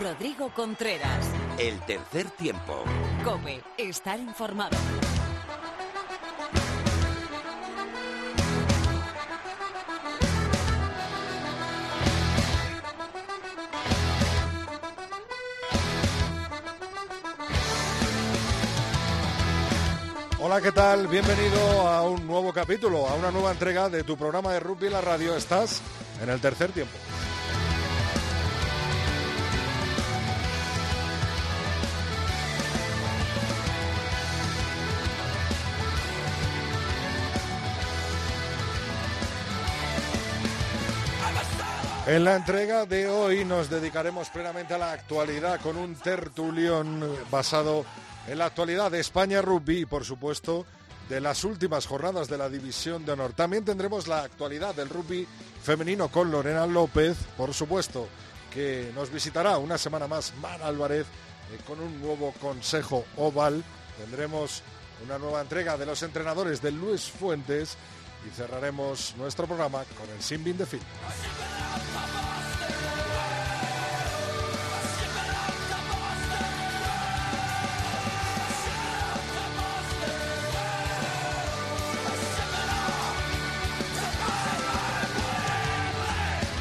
Rodrigo Contreras. El tercer tiempo. Cope, estar informado. Hola, ¿qué tal? Bienvenido a un nuevo capítulo, a una nueva entrega de tu programa de rugby en la radio. Estás en el tercer tiempo. En la entrega de hoy nos dedicaremos plenamente a la actualidad con un tertulión basado en la actualidad de España Rugby y, por supuesto, de las últimas jornadas de la División de Honor. También tendremos la actualidad del rugby femenino con Lorena López, por supuesto, que nos visitará una semana más Mar Álvarez eh, con un nuevo consejo oval. Tendremos una nueva entrega de los entrenadores de Luis Fuentes y cerraremos nuestro programa con el Simbin de Film.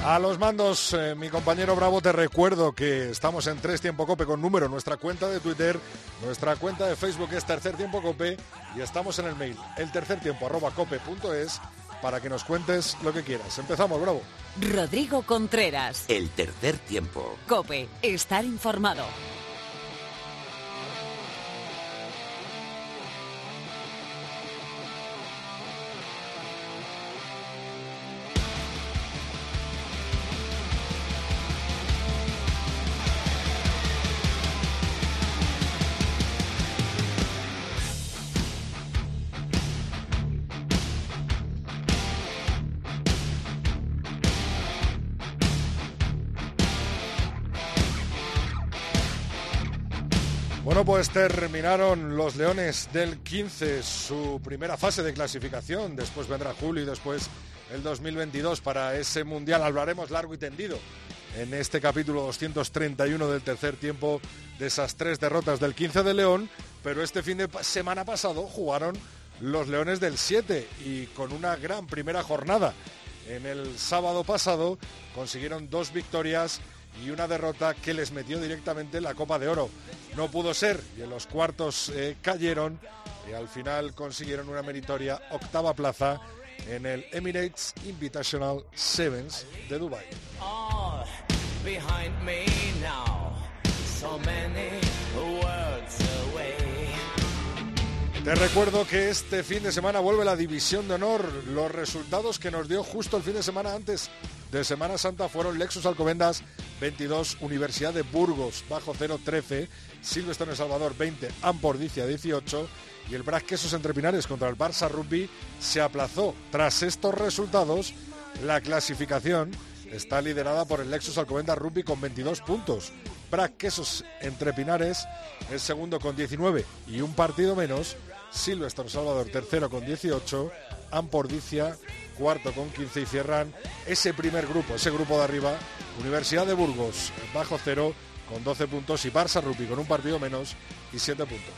A los mandos, eh, mi compañero Bravo, te recuerdo que estamos en Tres Tiempo Cope con número, nuestra cuenta de Twitter, nuestra cuenta de Facebook es Tercer Tiempo Cope y estamos en el mail, el tercer tiempo arroba cope.es para que nos cuentes lo que quieras. Empezamos, Bravo. Rodrigo Contreras. El tercer tiempo. Cope, estar informado. Pues terminaron los Leones del 15 su primera fase de clasificación. Después vendrá julio y después el 2022 para ese mundial. Hablaremos largo y tendido en este capítulo 231 del tercer tiempo de esas tres derrotas del 15 de León. Pero este fin de semana pasado jugaron los Leones del 7 y con una gran primera jornada. En el sábado pasado consiguieron dos victorias y una derrota que les metió directamente en la Copa de Oro. No pudo ser y en los cuartos eh, cayeron y al final consiguieron una meritoria octava plaza en el Emirates Invitational Sevens de Dubai. Te recuerdo que este fin de semana vuelve la División de Honor. Los resultados que nos dio justo el fin de semana antes de Semana Santa fueron Lexus Alcobendas 22, Universidad de Burgos bajo 0 13, Silvestre El Salvador 20, Ampordicia 18 y el Brac Quesos Entre Pinares contra el Barça Rugby se aplazó. Tras estos resultados, la clasificación está liderada por el Lexus Alcobendas Rugby con 22 puntos. Brac Quesos Entre Pinares es segundo con 19 y un partido menos. Silvestre Salvador tercero con 18, Ampordicia cuarto con 15 y cierran ese primer grupo, ese grupo de arriba, Universidad de Burgos bajo cero con 12 puntos y Barça Rugby con un partido menos y 7 puntos.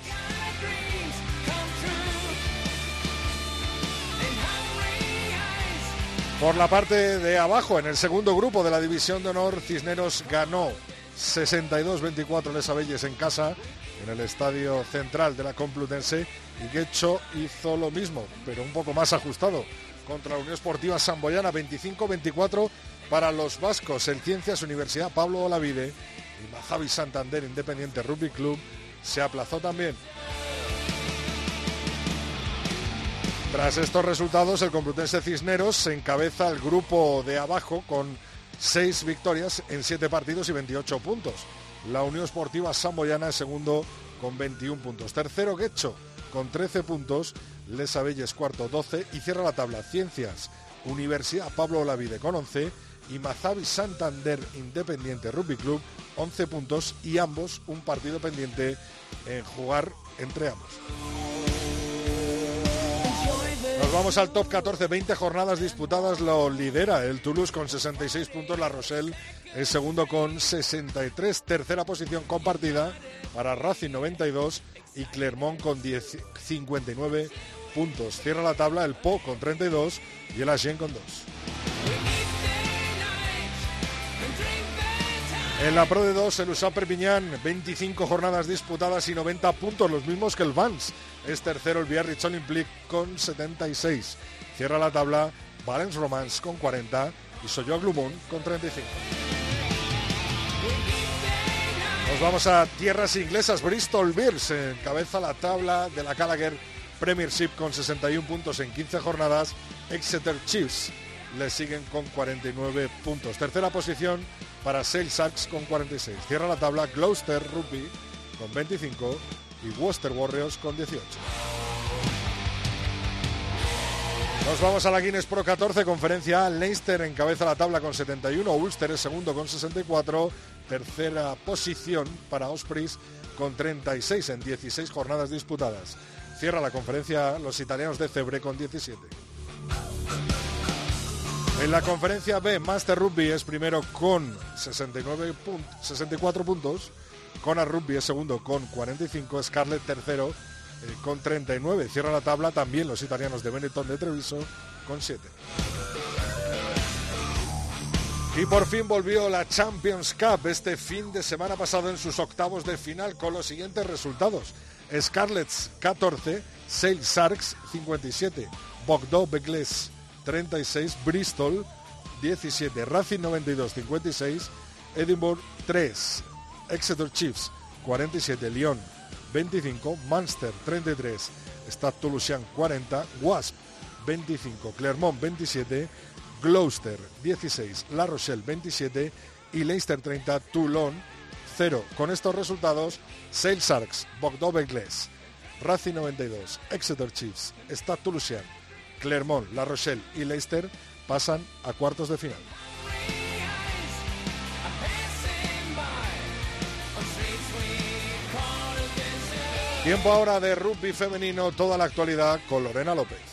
Por la parte de abajo, en el segundo grupo de la División de Honor, Cisneros ganó 62-24 Les Abelles en casa, en el estadio central de la Complutense, y Guecho hizo lo mismo, pero un poco más ajustado, contra la Unión Esportiva Samboyana, 25-24 para los vascos. En Ciencias Universidad Pablo Olavide y Mazavi Santander Independiente Rugby Club se aplazó también. Tras estos resultados, el Complutense Cisneros se encabeza el grupo de abajo con seis victorias en siete partidos y 28 puntos. La Unión Esportiva Samboyana es segundo con 21 puntos. Tercero Guecho con 13 puntos. Les Abelles cuarto 12 y cierra la tabla Ciencias Universidad Pablo Olavide con 11 y Mazavi Santander Independiente Rugby Club 11 puntos y ambos un partido pendiente en jugar entre ambos. Nos vamos al top 14, 20 jornadas disputadas, lo lidera el Toulouse con 66 puntos, La Rochelle es segundo con 63, tercera posición compartida para Racing 92 y Clermont con 10, 59 puntos. Cierra la tabla el Po con 32 y el Agen con 2. En la Pro de 2, el USA Perpiñán, 25 jornadas disputadas y 90 puntos, los mismos que el Vans. Es tercero el Biarritz Olympique con 76. Cierra la tabla Valence Romance con 40 y Soyo Glumón con 35. Nos vamos a tierras inglesas. Bristol Bears encabeza la tabla de la Gallagher Premiership con 61 puntos en 15 jornadas. Exeter Chiefs le siguen con 49 puntos. Tercera posición para Sale Sharks con 46. Cierra la tabla Gloucester Rugby con 25 y Worcester Warriors con 18. Nos vamos a la Guinness Pro 14, conferencia Leicester encabeza la tabla con 71, Ulster es segundo con 64, tercera posición para Ospreys con 36 en 16 jornadas disputadas. Cierra la conferencia los italianos de Cebre con 17. En la conferencia B, Master Rugby es primero con 69 64 puntos. Cona Rugby es segundo con 45. Scarlett tercero eh, con 39. Cierra la tabla también los italianos de Benetton de Treviso con 7. Y por fin volvió la Champions Cup este fin de semana pasado en sus octavos de final con los siguientes resultados. Scarlets 14, Sale Sharks 57, Bogdo Begles 36, Bristol 17, Racing 92, 56, Edinburgh 3, Exeter Chiefs 47, Lyon 25, Munster 33, Stade Toulousain 40, Wasp 25, Clermont 27, Gloucester 16, La Rochelle 27 y Leicester 30, Toulon 0. Con estos resultados, Sale Sharks, Bordeaux Bengles, Racing 92, Exeter Chiefs, Stade Toulousain, Clermont, La Rochelle y Leicester pasan a cuartos de final. Tiempo ahora de rugby femenino, toda la actualidad con Lorena López.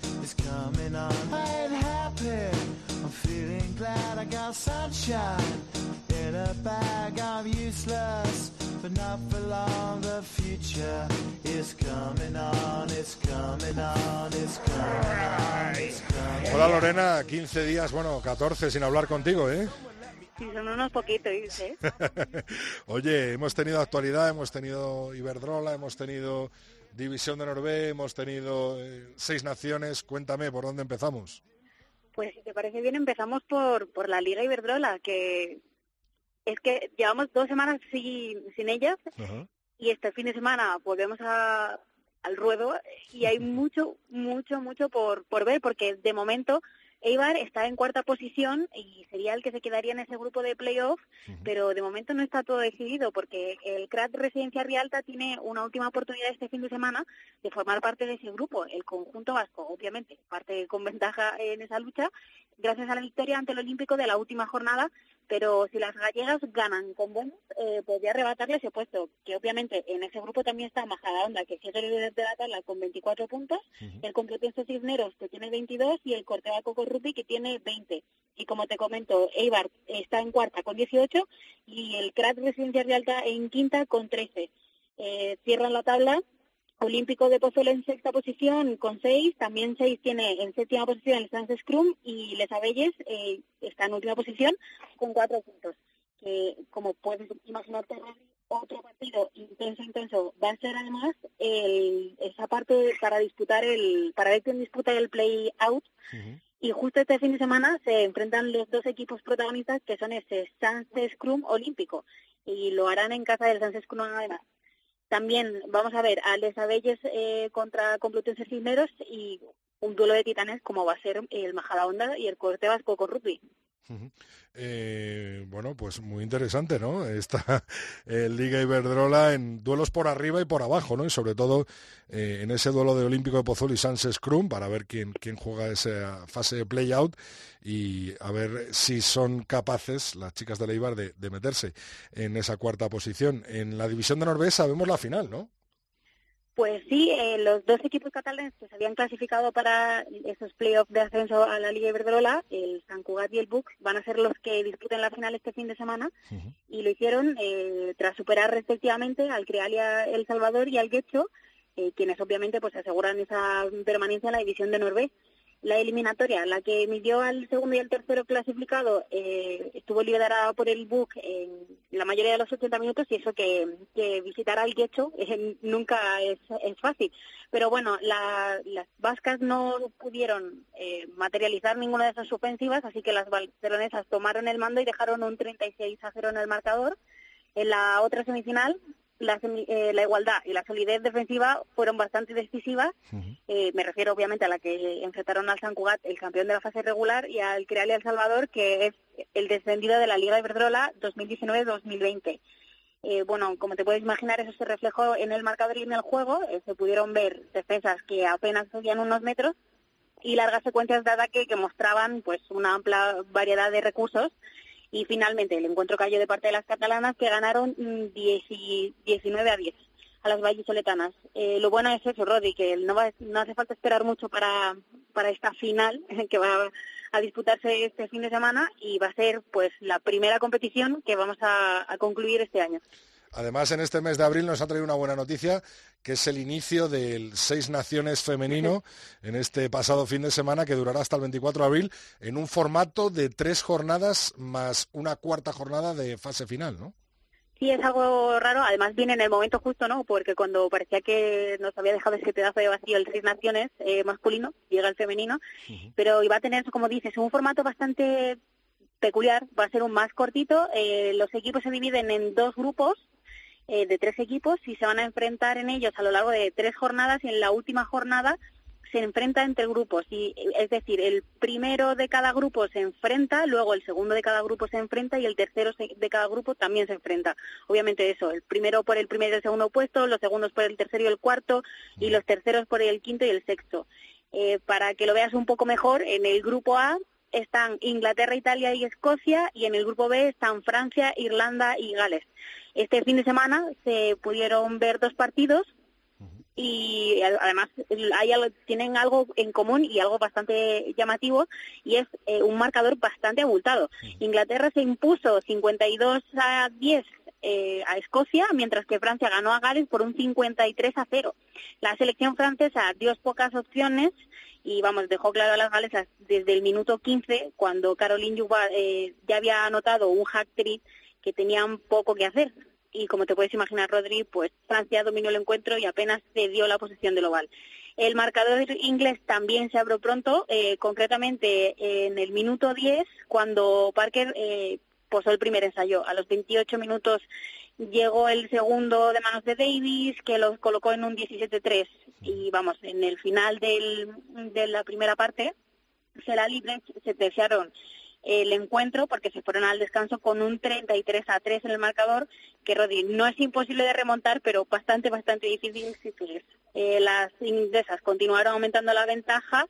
Is coming on. I ain't happy. I'm feeling glad I got sunshine. In a bag, I'm useless. But not for long, the future is coming on, it's coming on, it's coming on, it's coming on. Hola Lorena, 15 días, bueno, 14 sin hablar contigo, ¿eh? Sí, son unos poquitos, ¿eh? Oye, hemos tenido actualidad, hemos tenido Iberdrola, hemos tenido División de Norvé, hemos tenido eh, seis naciones. Cuéntame, ¿por dónde empezamos? Pues si te parece bien, empezamos por, por la Liga Iberdrola, que es que llevamos dos semanas sin, sin ellas y este fin de semana volvemos a, al ruedo y hay mucho, mucho, mucho por, por ver, porque de momento Eibar está en cuarta posición y sería el que se quedaría en ese grupo de playoff, pero de momento no está todo decidido porque el CRAT Residencia Rialta tiene una última oportunidad este fin de semana de formar parte de ese grupo, el conjunto vasco, obviamente, parte con ventaja en esa lucha, gracias a la victoria ante el Olímpico de la última jornada pero si las gallegas ganan con buenos, eh, podría arrebatarle ese puesto, que obviamente en ese grupo también está Majadahonda, que sigue el líder de la tabla con 24 puntos, el Complutense Cisneros, que tiene 22, y el Corteva Coco Rugby, que tiene 20. Y como te comento, Eibar está en cuarta con 18, y el CRAT Residencia de Alta en quinta con 13. Eh, cierran la tabla Olímpico de Pozuelo en sexta posición con seis, también seis tiene en séptima posición el Sans Scrum y Les Abelles eh, está en última posición con cuatro puntos. Que como puedes imaginarte, otro partido intenso, intenso va a ser además el, esa parte para disputar el, para ver quién disputa el play out. Y justo este fin de semana se enfrentan los dos equipos protagonistas que son ese Sans Scrum olímpico y lo harán en casa del Sans Scrum además. También vamos a ver a Les Abelles eh, contra Complutense Cisneros y un duelo de titanes como va a ser el Majadahonda y el Corte Vasco con Rugby. Eh, bueno, pues muy interesante, ¿no? Esta eh, Liga Iberdrola en duelos por arriba y por abajo, ¿no? Y sobre todo eh, en ese duelo de Olímpico de Pozzuoli y Sánchez Crum para ver quién, quién juega esa fase de play-out y a ver si son capaces las chicas de Leibar de, de meterse en esa cuarta posición. En la división de Noruega sabemos la final, ¿no? Pues sí, eh, los dos equipos catalanes que se habían clasificado para esos playoffs de ascenso a la Liga Iberdrola, el San Cugat y el Buc, van a ser los que disputen la final este fin de semana. Y lo hicieron eh, tras superar respectivamente al Crealia El Salvador y al Guecho, eh, quienes obviamente pues aseguran esa permanencia en la división de Noruega la eliminatoria, la que midió al segundo y al tercero clasificado, eh, estuvo liderada por el BUC en la mayoría de los 80 minutos y eso que, visitar al Guecho eh, nunca es, fácil. Pero bueno, las vascas no pudieron eh, materializar ninguna de esas ofensivas, así que las barcelonesas tomaron el mando y dejaron un 36 a 0 en el marcador. En la otra semifinal, eh, la, igualdad y la solidez defensiva fueron bastante decisivas. Eh, me refiero obviamente a la que enfrentaron al San Cugat, el campeón de la fase regular, y al Creal y El Salvador, que es el descendido de la Liga Iberdrola 2019-2020. Eh, bueno, como te puedes imaginar, eso se reflejó en el marcador y en el juego. se pudieron ver defensas que apenas subían unos metros y largas secuencias de ataque que mostraban pues una amplia variedad de recursos y finalmente el encuentro cayó de parte de las catalanas que ganaron 19 mm, a 10 a las vallisoletanas. Eh, lo bueno es eso, Rodi, que no, no hace falta esperar mucho para, para esta final que va a disputarse este fin de semana y va a ser pues la primera competición que vamos a concluir este año. Además, en este mes de abril nos ha traído una buena noticia, que es el inicio del Seis Naciones femenino en este pasado fin de semana, que durará hasta el 24 de abril, en un formato de tres jornadas más una cuarta jornada de fase final, ¿no? Sí, es algo raro. Además viene en el momento justo, ¿no? Porque cuando parecía que nos había dejado ese pedazo de vacío el Seis Naciones eh, masculino, llega el femenino, pero iba a tener, como dices, un formato bastante peculiar. Va a ser un más cortito. Eh, los equipos se dividen en dos grupos eh, de tres equipos y se van a enfrentar en ellos a lo largo de tres jornadas y en la última jornada se enfrenta entre grupos. Y es decir el primero de cada grupo se enfrenta luego el segundo de cada grupo se enfrenta y el tercero de cada grupo también se enfrenta. Obviamente eso el primero por el primer y el segundo puesto los segundos por el tercero y el cuarto y los terceros por el quinto y el sexto. Eh, para que lo veas un poco mejor en el grupo A están Inglaterra, Italia y Escocia y en el grupo B están Francia, Irlanda y Gales. Este fin de semana se pudieron ver dos partidos y además hay tienen algo en común y algo bastante llamativo y es eh, un marcador bastante abultado. Inglaterra se impuso 52 a 10 eh, a Escocia, mientras que Francia ganó a Gales por un 53 a 0. La selección francesa dio pocas opciones y vamos, dejó claro a las galesas desde el minuto 15, cuando Caroline Juba eh, ya había anotado un hack trick que tenían poco que hacer. Y como te puedes imaginar, Rodri, pues Francia dominó el encuentro y apenas cedió la posición del oval. El marcador inglés también se abrió pronto, eh, concretamente en el minuto 10, cuando Parker eh, posó el primer ensayo. A los 28 minutos llegó el segundo de manos de Davis, que los colocó en un 17-3. Y vamos, en el final del, de la primera parte, será libre, se terciaron el encuentro porque se fueron al descanso con un 33 a 3 en el marcador, que Rodi no es imposible de remontar, pero bastante, bastante difícil eh, las inglesas continuaron aumentando la ventaja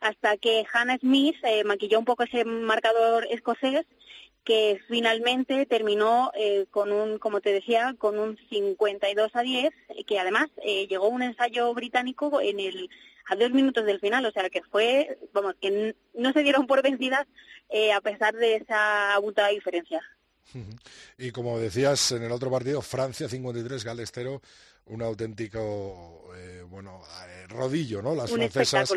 hasta que Hannah Smith eh, maquilló un poco ese marcador escocés que finalmente terminó eh, con un, como te decía, con un 52 a 10, que además eh, llegó un ensayo británico en el a dos minutos del final, o sea que fue, vamos, que no se dieron por vencidas eh, a pesar de esa abultada diferencia. Y como decías en el otro partido, Francia 53, Gales 0, un auténtico eh, bueno eh, rodillo, ¿no? Las francesas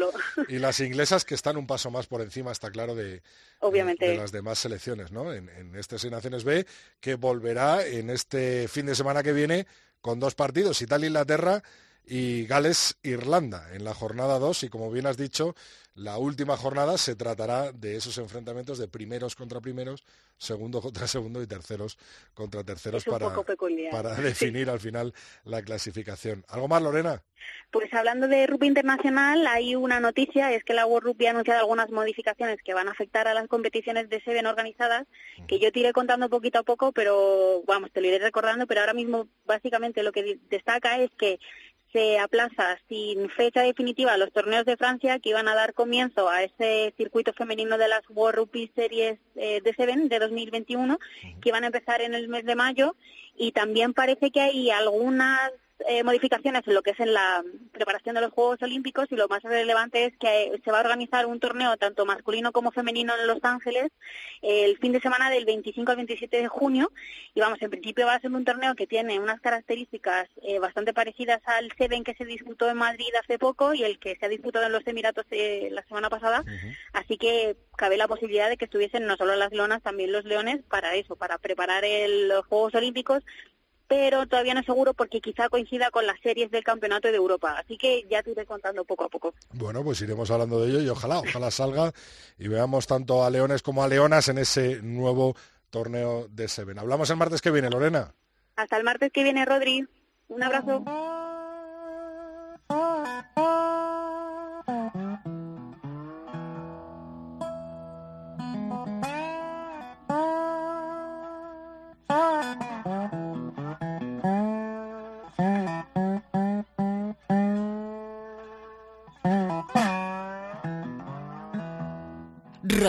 y las inglesas que están un paso más por encima, está claro, de, Obviamente. las demás selecciones, ¿no? En, este Seis Naciones B, que volverá en este fin de semana que viene con dos partidos, Italia-Inglaterra y Gales-Irlanda en la jornada 2 y como bien has dicho, la última jornada se tratará de esos enfrentamientos de primeros contra primeros, segundo contra segundo y terceros contra terceros para, para definir al final la clasificación. ¿Algo más, Lorena? Pues hablando de rugby internacional, hay una noticia, es que la World Rugby ha anunciado algunas modificaciones que van a afectar a las competiciones de Seven organizadas, que yo te iré contando poquito a poco, pero vamos, te lo iré recordando, pero ahora mismo básicamente lo que destaca es que se aplaza sin fecha definitiva los torneos de Francia que iban a dar comienzo a ese circuito femenino de las World Rugby Series eh, de Seven de 2021 que iban a empezar en el mes de mayo. Y también parece que hay algunas eh, modificaciones en lo que es en la preparación de los Juegos Olímpicos y lo más relevante es que se va a organizar un torneo tanto masculino como femenino en Los Ángeles el fin de semana del 25 al 27 de junio. Y vamos, en principio va a ser un torneo que tiene unas características eh, bastante parecidas al Seven que se disputó en Madrid hace poco y el que se ha disputado en los Emiratos eh, la semana pasada, así que cabe la posibilidad de que estuviesen no solo las leonas, también los leones para eso, para preparar los Juegos Olímpicos pero todavía no seguro porque quizá coincida con las series del Campeonato de Europa. Así que ya te iré contando poco a poco. Bueno, pues iremos hablando de ello y ojalá, ojalá salga y veamos tanto a leones como a leonas en ese nuevo torneo de Seven. Hablamos el martes que viene, Lorena. Hasta el martes que viene, Rodri. Un abrazo.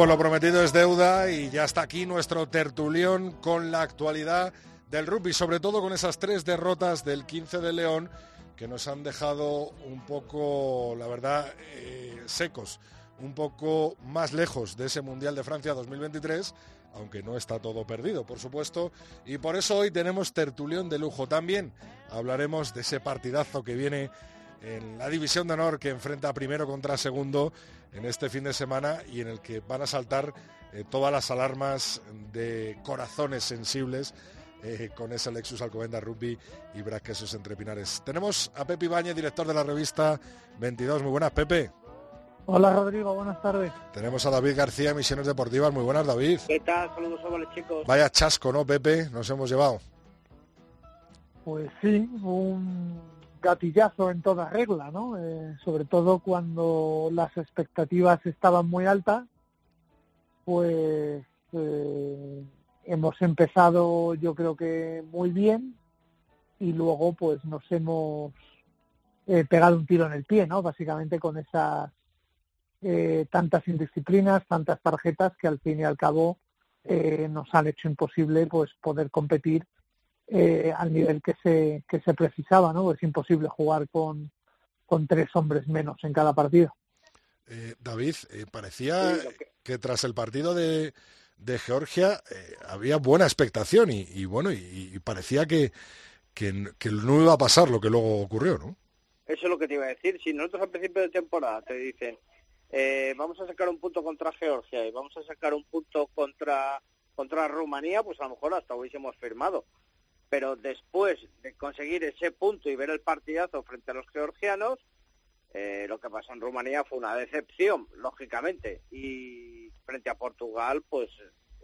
Pues lo prometido es deuda y ya está aquí nuestro tertulión con la actualidad del rugby, sobre todo con esas tres derrotas del 15 de León que nos han dejado un poco, la verdad, eh, secos, un poco más lejos de ese Mundial de Francia 2023, aunque no está todo perdido, por supuesto, y por eso hoy tenemos tertulión de lujo. También hablaremos de ese partidazo que viene en la división de honor que enfrenta primero contra segundo en este fin de semana y en el que van a saltar eh, todas las alarmas de corazones sensibles eh, con ese Lexus Alcobenda Rugby y Brasquesos entre Pinares. Tenemos a Pepe Ibañez, director de la revista 22. Muy buenas, Pepe. Hola Rodrigo, buenas tardes. Tenemos a David García, Misiones Deportivas. Muy buenas, David. ¿Qué tal? Saludos a los chicos. Vaya chasco, ¿no, Pepe? Nos hemos llevado. Pues sí, un gatillazo en toda regla, ¿no? Eh, sobre todo cuando las expectativas estaban muy altas, pues eh, hemos empezado yo creo que muy bien y luego pues nos hemos eh, pegado un tiro en el pie, ¿no? Básicamente con esas tantas indisciplinas, tantas tarjetas que al fin y al cabo nos han hecho imposible pues poder competir eh, al nivel que se, que se precisaba, ¿no? Es imposible jugar con, con tres hombres menos en cada partido. Eh, David, eh, parecía que... tras el partido de, de Georgia había buena expectación y, bueno, y, parecía que, que, no iba a pasar lo que luego ocurrió, ¿no? Eso es lo que te iba a decir. Si nosotros al principio de temporada te dicen, vamos a sacar un punto contra Georgia y vamos a sacar un punto contra, contra Rumanía, pues a lo mejor hasta hubiésemos firmado pero después de conseguir ese punto y ver el partidazo frente a los georgianos, eh, lo que pasó en Rumanía fue una decepción, lógicamente, y frente a Portugal, pues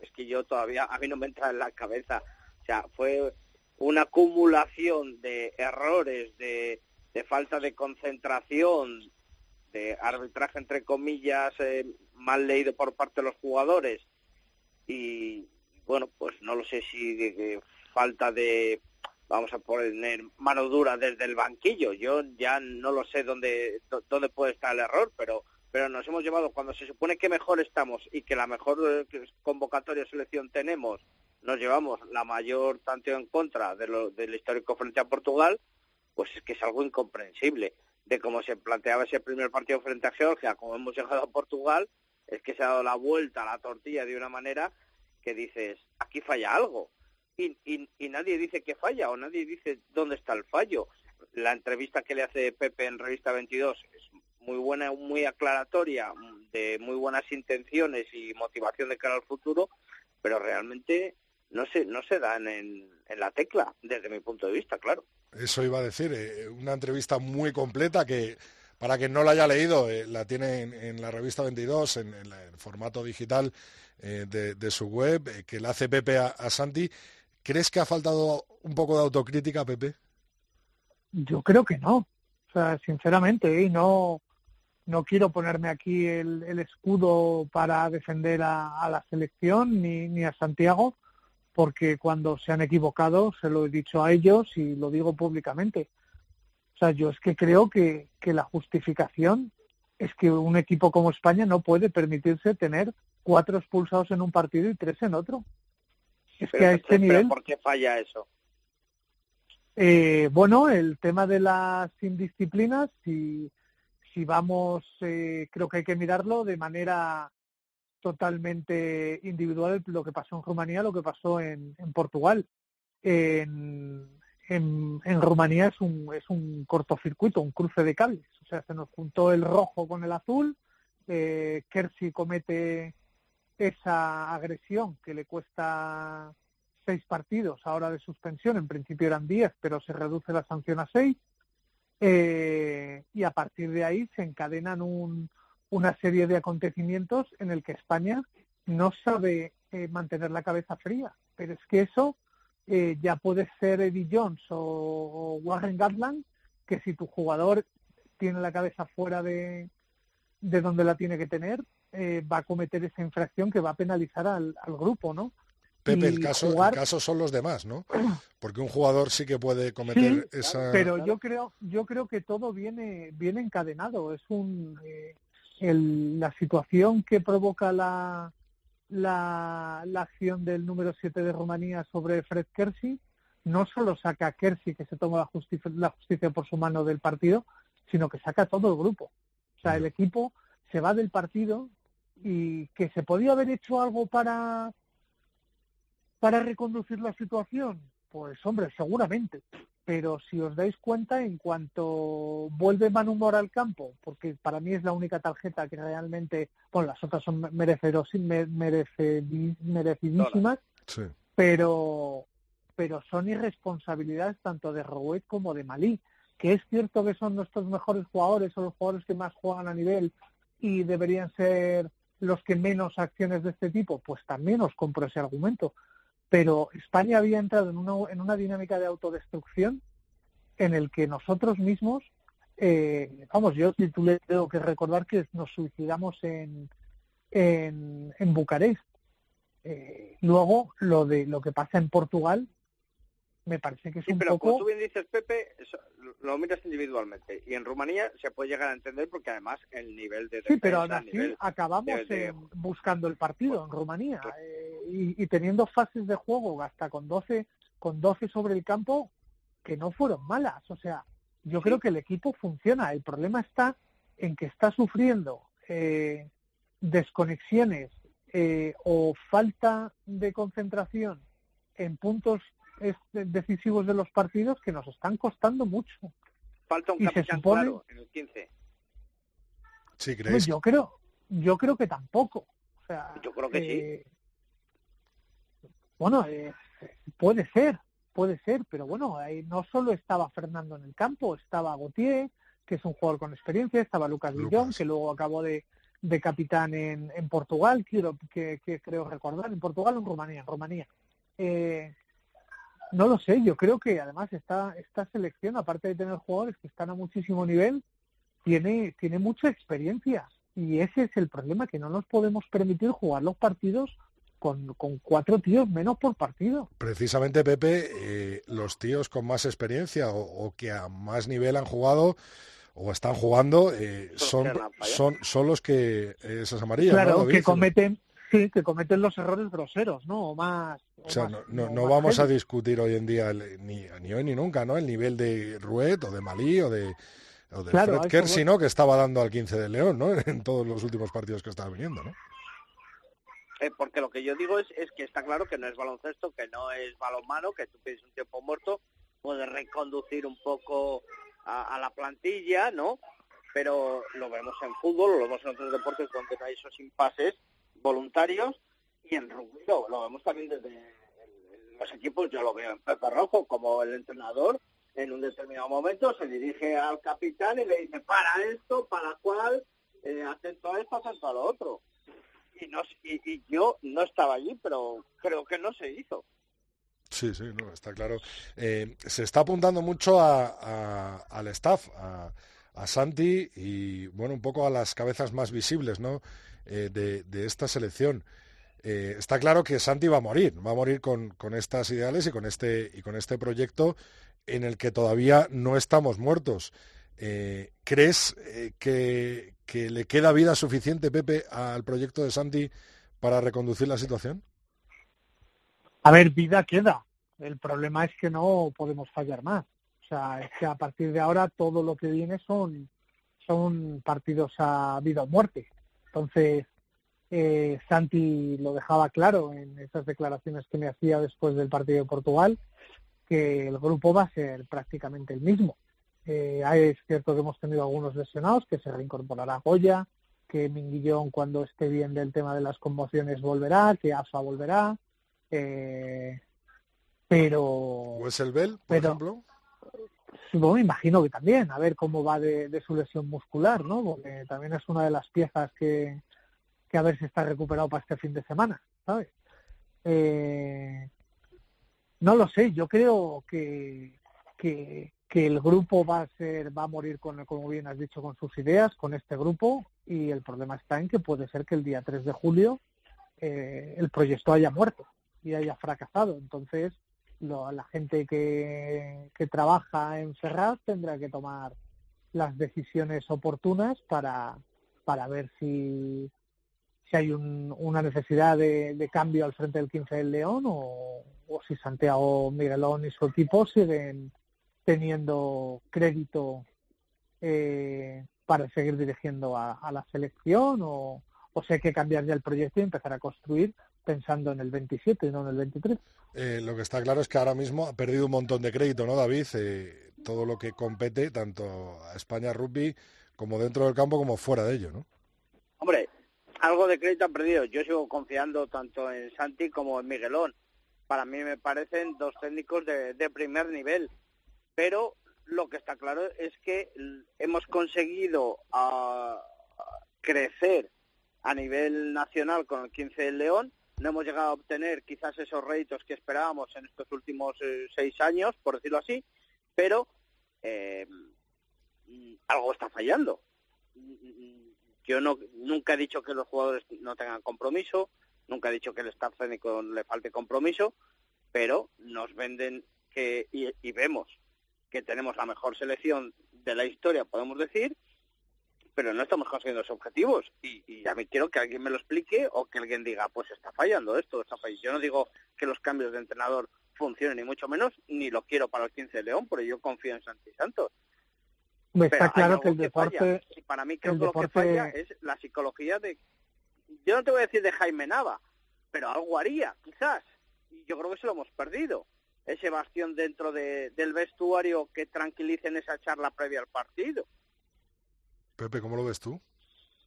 es que yo todavía, a mí no me entra en la cabeza, o sea, fue una acumulación de errores, de, falta de concentración, de arbitraje entre comillas eh, mal leído por parte de los jugadores. Y bueno, pues no lo sé si de, falta de, vamos a poner mano dura desde el banquillo. Yo ya no lo sé dónde, dónde puede estar el error, pero pero nos hemos llevado cuando se supone que mejor estamos y que la mejor eh, convocatoria selección tenemos, nos llevamos la mayor tanto en contra de lo, del histórico frente a Portugal, pues es que es algo incomprensible de cómo se planteaba ese primer partido frente a Georgia, como hemos llegado a Portugal, es que se ha dado la vuelta a la tortilla de una manera que dices, aquí falla algo. Y, y, nadie dice que falla o nadie dice dónde está el fallo. La entrevista que le hace Pepe en Revista 22 es muy buena, muy aclaratoria, de muy buenas intenciones y motivación de cara al futuro, pero realmente no se, no se dan en, en la tecla, desde mi punto de vista, claro. Eso iba a decir, eh, una entrevista muy completa que para quien no la haya leído, eh, la tiene en, la revista 22, en, el formato digital eh, de, su web, que la hace Pepe a, a, Santi. ¿Crees que ha faltado un poco de autocrítica, Pepe? Yo creo que no. O sea, sinceramente, y no, no quiero ponerme aquí el, escudo para defender a, la selección ni, ni, a Santiago, porque cuando se han equivocado se lo he dicho a ellos y lo digo públicamente. O sea, yo es que creo que, que la justificación es que un equipo como España no puede permitirse tener cuatro expulsados en un partido y tres en otro. Es que a este nivel. ¿Por qué falla eso? Eh, bueno, el tema de las indisciplinas, si, si vamos, eh, creo que hay que mirarlo de manera totalmente individual lo que pasó en Rumanía, lo que pasó en, Portugal. En, en, Rumanía es un, es un cortocircuito, un cruce de cables. O sea, se nos juntó el rojo con el azul. Eh, Kersi comete esa agresión que le cuesta seis partidos ahora de suspensión. En principio eran diez, pero se reduce la sanción a seis. Eh, y a partir de ahí se encadenan una serie de acontecimientos en el que España no sabe eh, mantener la cabeza fría. Pero es que eso eh, ya puede ser Eddie Jones o, Warren Gatland, que si tu jugador tiene la cabeza fuera de, de donde la tiene que tener, va a cometer esa infracción que va a penalizar al, al grupo, ¿no? Pepe, el caso, el caso son los demás, ¿no? Porque un jugador sí que puede cometer esa. Pero yo creo, yo creo que todo viene, viene encadenado. Es un eh, el, la situación que provoca la, la, la, acción del número 7 de Rumanía sobre Fred Kersi no solo saca a Kersi que se toma la justicia, la justicia por su mano del partido, sino que saca a todo el grupo. O sea, el equipo se va del partido y que se podía haber hecho algo para para reconducir la situación? Pues hombre, seguramente. Pero si os dais cuenta, en cuanto vuelve Manumor al campo, porque para mí es la única tarjeta que realmente, bueno, las otras son merecidísimas, pero pero son irresponsabilidades tanto de Rouet como de Malí, que es cierto que son nuestros mejores jugadores, son los jugadores que más juegan a nivel y deberían ser los que menos acciones de este tipo, pues también os compro ese argumento pero España había entrado en una, en una dinámica de autodestrucción en el que nosotros mismos, eh, vamos, yo tengo que recordar que nos suicidamos en, en, en Bucarest. Eh, luego, lo de lo que pasa en Portugal, me parece que es un pero poco... como tú bien dices, Pepe, lo miras individualmente. Y en Rumanía se puede llegar a entender porque además el nivel de... sí, pero aún así acabamos buscando el partido en Rumanía. Eh, y, teniendo fases de juego hasta con 12, con 12 sobre el campo que no fueron malas. O sea, yo creo que el equipo funciona. El problema está en que está sufriendo eh, desconexiones eh, o falta de concentración en puntos decisivos de los partidos que nos están costando mucho. Falta un capitán claro en el 15. Sí, ¿crees? yo creo, yo creo que tampoco. O sea, yo creo que sí. Eh, bueno, eh, puede ser, puede ser, pero bueno, ahí no solo estaba Fernando en el campo, estaba Gautier, que es un jugador con experiencia, estaba Lucas, Lucas. que luego acabó de, de capitán en, en Portugal, quiero que, que, creo recordar, en Portugal o en Rumanía, en Rumanía. Eh, no lo sé, yo creo que además esta, esta selección, aparte de tener jugadores que están a muchísimo nivel, tiene, tiene mucha experiencia. Y ese es el problema, que no nos podemos permitir jugar los partidos con, con cuatro tíos menos por partido. Precisamente, Pepe, eh, los tíos con más experiencia o, que a más nivel han jugado o están jugando eh, son, son, son los que esas amarillas. Claro, que cometen, sí, que cometen los errores groseros, ¿no? O más. O, sea, no, no, vamos a discutir hoy en día, ni, ni hoy ni nunca, ¿no? El nivel de Ruet o de Malí o de, o de Fred Kersey, ¿no? Que estaba dando al 15 de León, ¿no? En todos los últimos partidos que estaba viniendo, ¿no? Eh, porque lo que yo digo es, es que está claro que no es baloncesto, que no es balonmano, que tú pides un tiempo muerto, puedes reconducir un poco a, la plantilla, ¿no? Pero lo vemos en fútbol, lo vemos en otros deportes donde no hay esos impases voluntarios y en rugby lo, vemos también desde los equipos, yo lo veo en Pepe Rojo como el entrenador en un determinado momento se dirige al capitán y le dice para esto, para cuál, eh, atento esto, atento a lo otro y, no, y, yo no estaba allí, pero creo que no se hizo. Sí, sí, no, está claro. Eh, se está apuntando mucho a, al staff, a, Santi y, bueno, un poco a las cabezas más visibles, ¿no? Eh, de, esta selección. Eh, está claro que Santi va a morir, va a morir con, estas ideales y con este y con este proyecto en el que todavía no estamos muertos. ¿Crees que, que le queda vida suficiente, Pepe, al proyecto de Santi para reconducir la situación? A ver, vida queda. El problema es que no podemos fallar más. O sea, es que a partir de ahora todo lo que viene son, son partidos a vida o muerte. Entonces, eh, Santi lo dejaba claro en esas declaraciones que me hacía después del partido de Portugal, que el grupo va a ser prácticamente el mismo. Eh, es cierto que hemos tenido algunos lesionados, que se reincorporará Goya, que Minguillón cuando esté bien del tema de las conmociones volverá, que AFA volverá, eh, pero... ¿Wesselbel, por ejemplo? Bueno, me imagino que también, a ver cómo va de, su lesión muscular, ¿no? Porque también es una de las piezas que, que a ver si está recuperado para este fin de semana, ¿sabes? Eh, no lo sé, yo creo que, que, que el grupo va a ser va a morir con como bien has dicho con sus ideas con este grupo y el problema está en que puede ser que el día 3 de julio eh, el proyecto haya muerto y haya fracasado entonces la gente que, que trabaja en Ferraz tendrá que tomar las decisiones oportunas para para ver si si hay una necesidad de, cambio al frente del 15 del León o, o si Santiago Miguelón y su equipo siguen teniendo crédito eh, para seguir dirigiendo a, la selección o, o hay que cambiar ya el proyecto y empezar a construir pensando en el 27 y no en el 23. Eh, lo que está claro es que ahora mismo ha perdido un montón de crédito, ¿no, David? Eh, todo lo que compete, tanto a España Rugby como dentro del campo como fuera de ello, ¿no? Hombre, algo de crédito han perdido. Yo sigo confiando tanto en Santi como en Miguelón. Para mí me parecen dos técnicos de, de primer nivel pero lo que está claro es que hemos conseguido ah, crecer a nivel nacional con el 15 del León, no hemos llegado a obtener quizás esos réditos que esperábamos en estos últimos eh, seis años, por decirlo así, pero eh, algo está fallando. Yo no, nunca he dicho que los jugadores no tengan compromiso, nunca he dicho que el staff técnico le falte compromiso, pero nos venden que, y vemos que tenemos la mejor selección de la historia, podemos decir, pero no estamos consiguiendo esos objetivos. Y, y a mí quiero que alguien me lo explique o que alguien diga, pues está fallando esto, está fallando. Yo no digo que los cambios de entrenador funcionen, ni mucho menos, ni lo quiero para el 15 de León, porque yo confío en Santi Santos. está claro que el deporte... y para mí creo que lo que falla es la psicología de... Yo no te voy a decir de Jaime Nava, pero algo haría, quizás. Y yo creo que se lo hemos perdido ese bastión dentro de, del vestuario que tranquilicen esa charla previa al partido. Pepe, ¿cómo lo ves tú?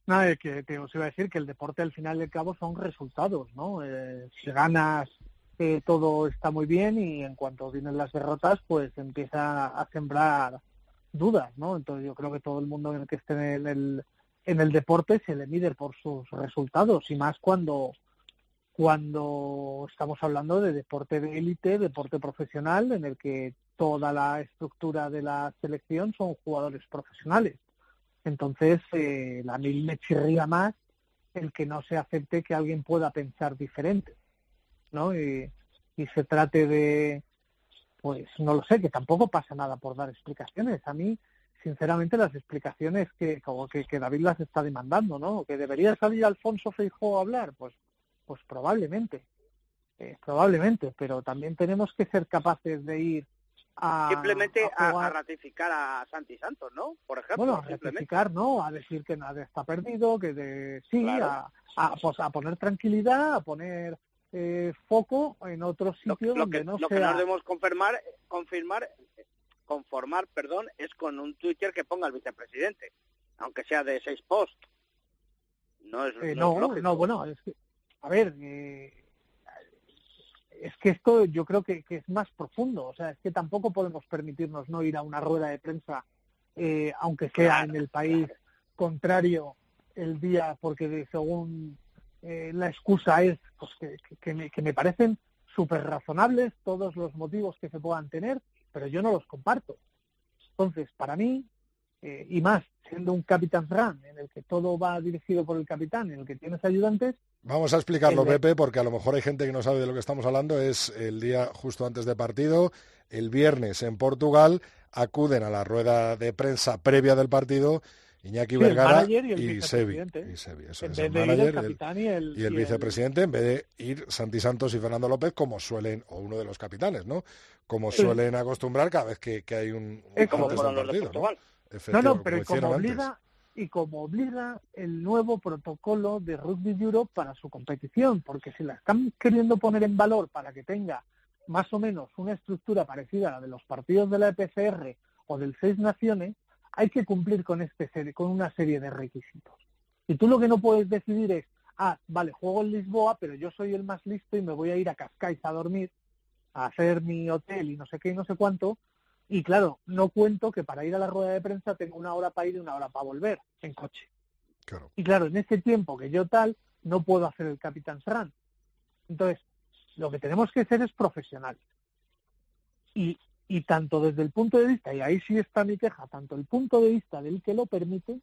Nada, que, que os iba a decir que el deporte al final del cabo son resultados, ¿no? Eh, si ganas eh, todo está muy bien y en cuanto vienen las derrotas pues empieza a sembrar dudas, ¿no? Entonces yo creo que todo el mundo en el que esté en el, en el deporte se le mide por sus resultados y más cuando cuando estamos hablando de deporte de élite, deporte profesional, en el que toda la estructura de la selección son jugadores profesionales. Entonces, eh, a mí me chirría más el que no se acepte que alguien pueda pensar diferente. ¿no? Y, y se trate de, pues no lo sé, que tampoco pasa nada por dar explicaciones. A mí, sinceramente, las explicaciones que, como que, que David las está demandando, ¿no? Que debería salir Alfonso Feijóo a hablar, pues, pues probablemente, eh, probablemente, pero también tenemos que ser capaces de ir a simplemente a, a, ratificar a Santi Santos, ¿no? Por ejemplo, bueno, a ratificar, ¿no? A decir que nada está perdido, que de, sí, Claro. a, pues, a poner tranquilidad, a poner eh, foco en otro sitio lo donde que, no lo que nos debemos confirmar, confirmar, conformar, perdón, es con un Twitter que ponga al vicepresidente, aunque sea de seis posts. No es, Eh, no no, no, bueno, es que, a ver, eh, es que esto yo creo que, que es más profundo, o sea, es que tampoco podemos permitirnos no ir a una rueda de prensa, eh, aunque sea Claro, en el país contrario el día, porque según eh, la excusa es pues que- que me, que me parecen súper razonables todos los motivos que se puedan tener, pero yo no los comparto. Entonces, para mí, eh, y más siendo un Capitán Run, en el que todo va dirigido por el capitán, en el que tienes ayudantes, Vamos a explicarlo, de- Pepe, porque a lo mejor hay gente que no sabe de lo que estamos hablando. Es el día justo antes de partido, el viernes en Portugal, acuden a la rueda de prensa previa del partido Iñaki Sí, Vergara y el y Sebi. Y Sebi, eso en es, vez el de ir manager el y el- capitán y el, y el vicepresidente en vez de ir Santi Santos y Fernando López como suelen, o uno de los capitanes, ¿no? Como Sí. suelen acostumbrar cada vez que, que hay un, Es como de un fueron los de partido, ¿no? No, no, pero y como hicieron antes. obliga, y como obliga el nuevo protocolo de Rugby Europe para su competición, porque si la están queriendo poner en valor para que tenga más o menos una estructura parecida a la de los partidos de la EPCR o del Seis Naciones, hay que cumplir con este serie, con una serie de requisitos. Y tú lo que no puedes decidir es, ah, vale, juego en Lisboa, pero yo soy el más listo y me voy a ir a Cascais a dormir, a hacer mi hotel y no sé qué y no sé cuánto, y claro, no cuento que para ir a la rueda de prensa tengo una hora para ir y una hora para volver en coche. Claro. Y claro, en ese tiempo que yo tal, no puedo hacer el Capitán Run. Entonces, lo que tenemos que ser es profesionales. Y, y tanto desde el punto de vista, y ahí sí está mi queja, tanto el punto de vista del que lo permite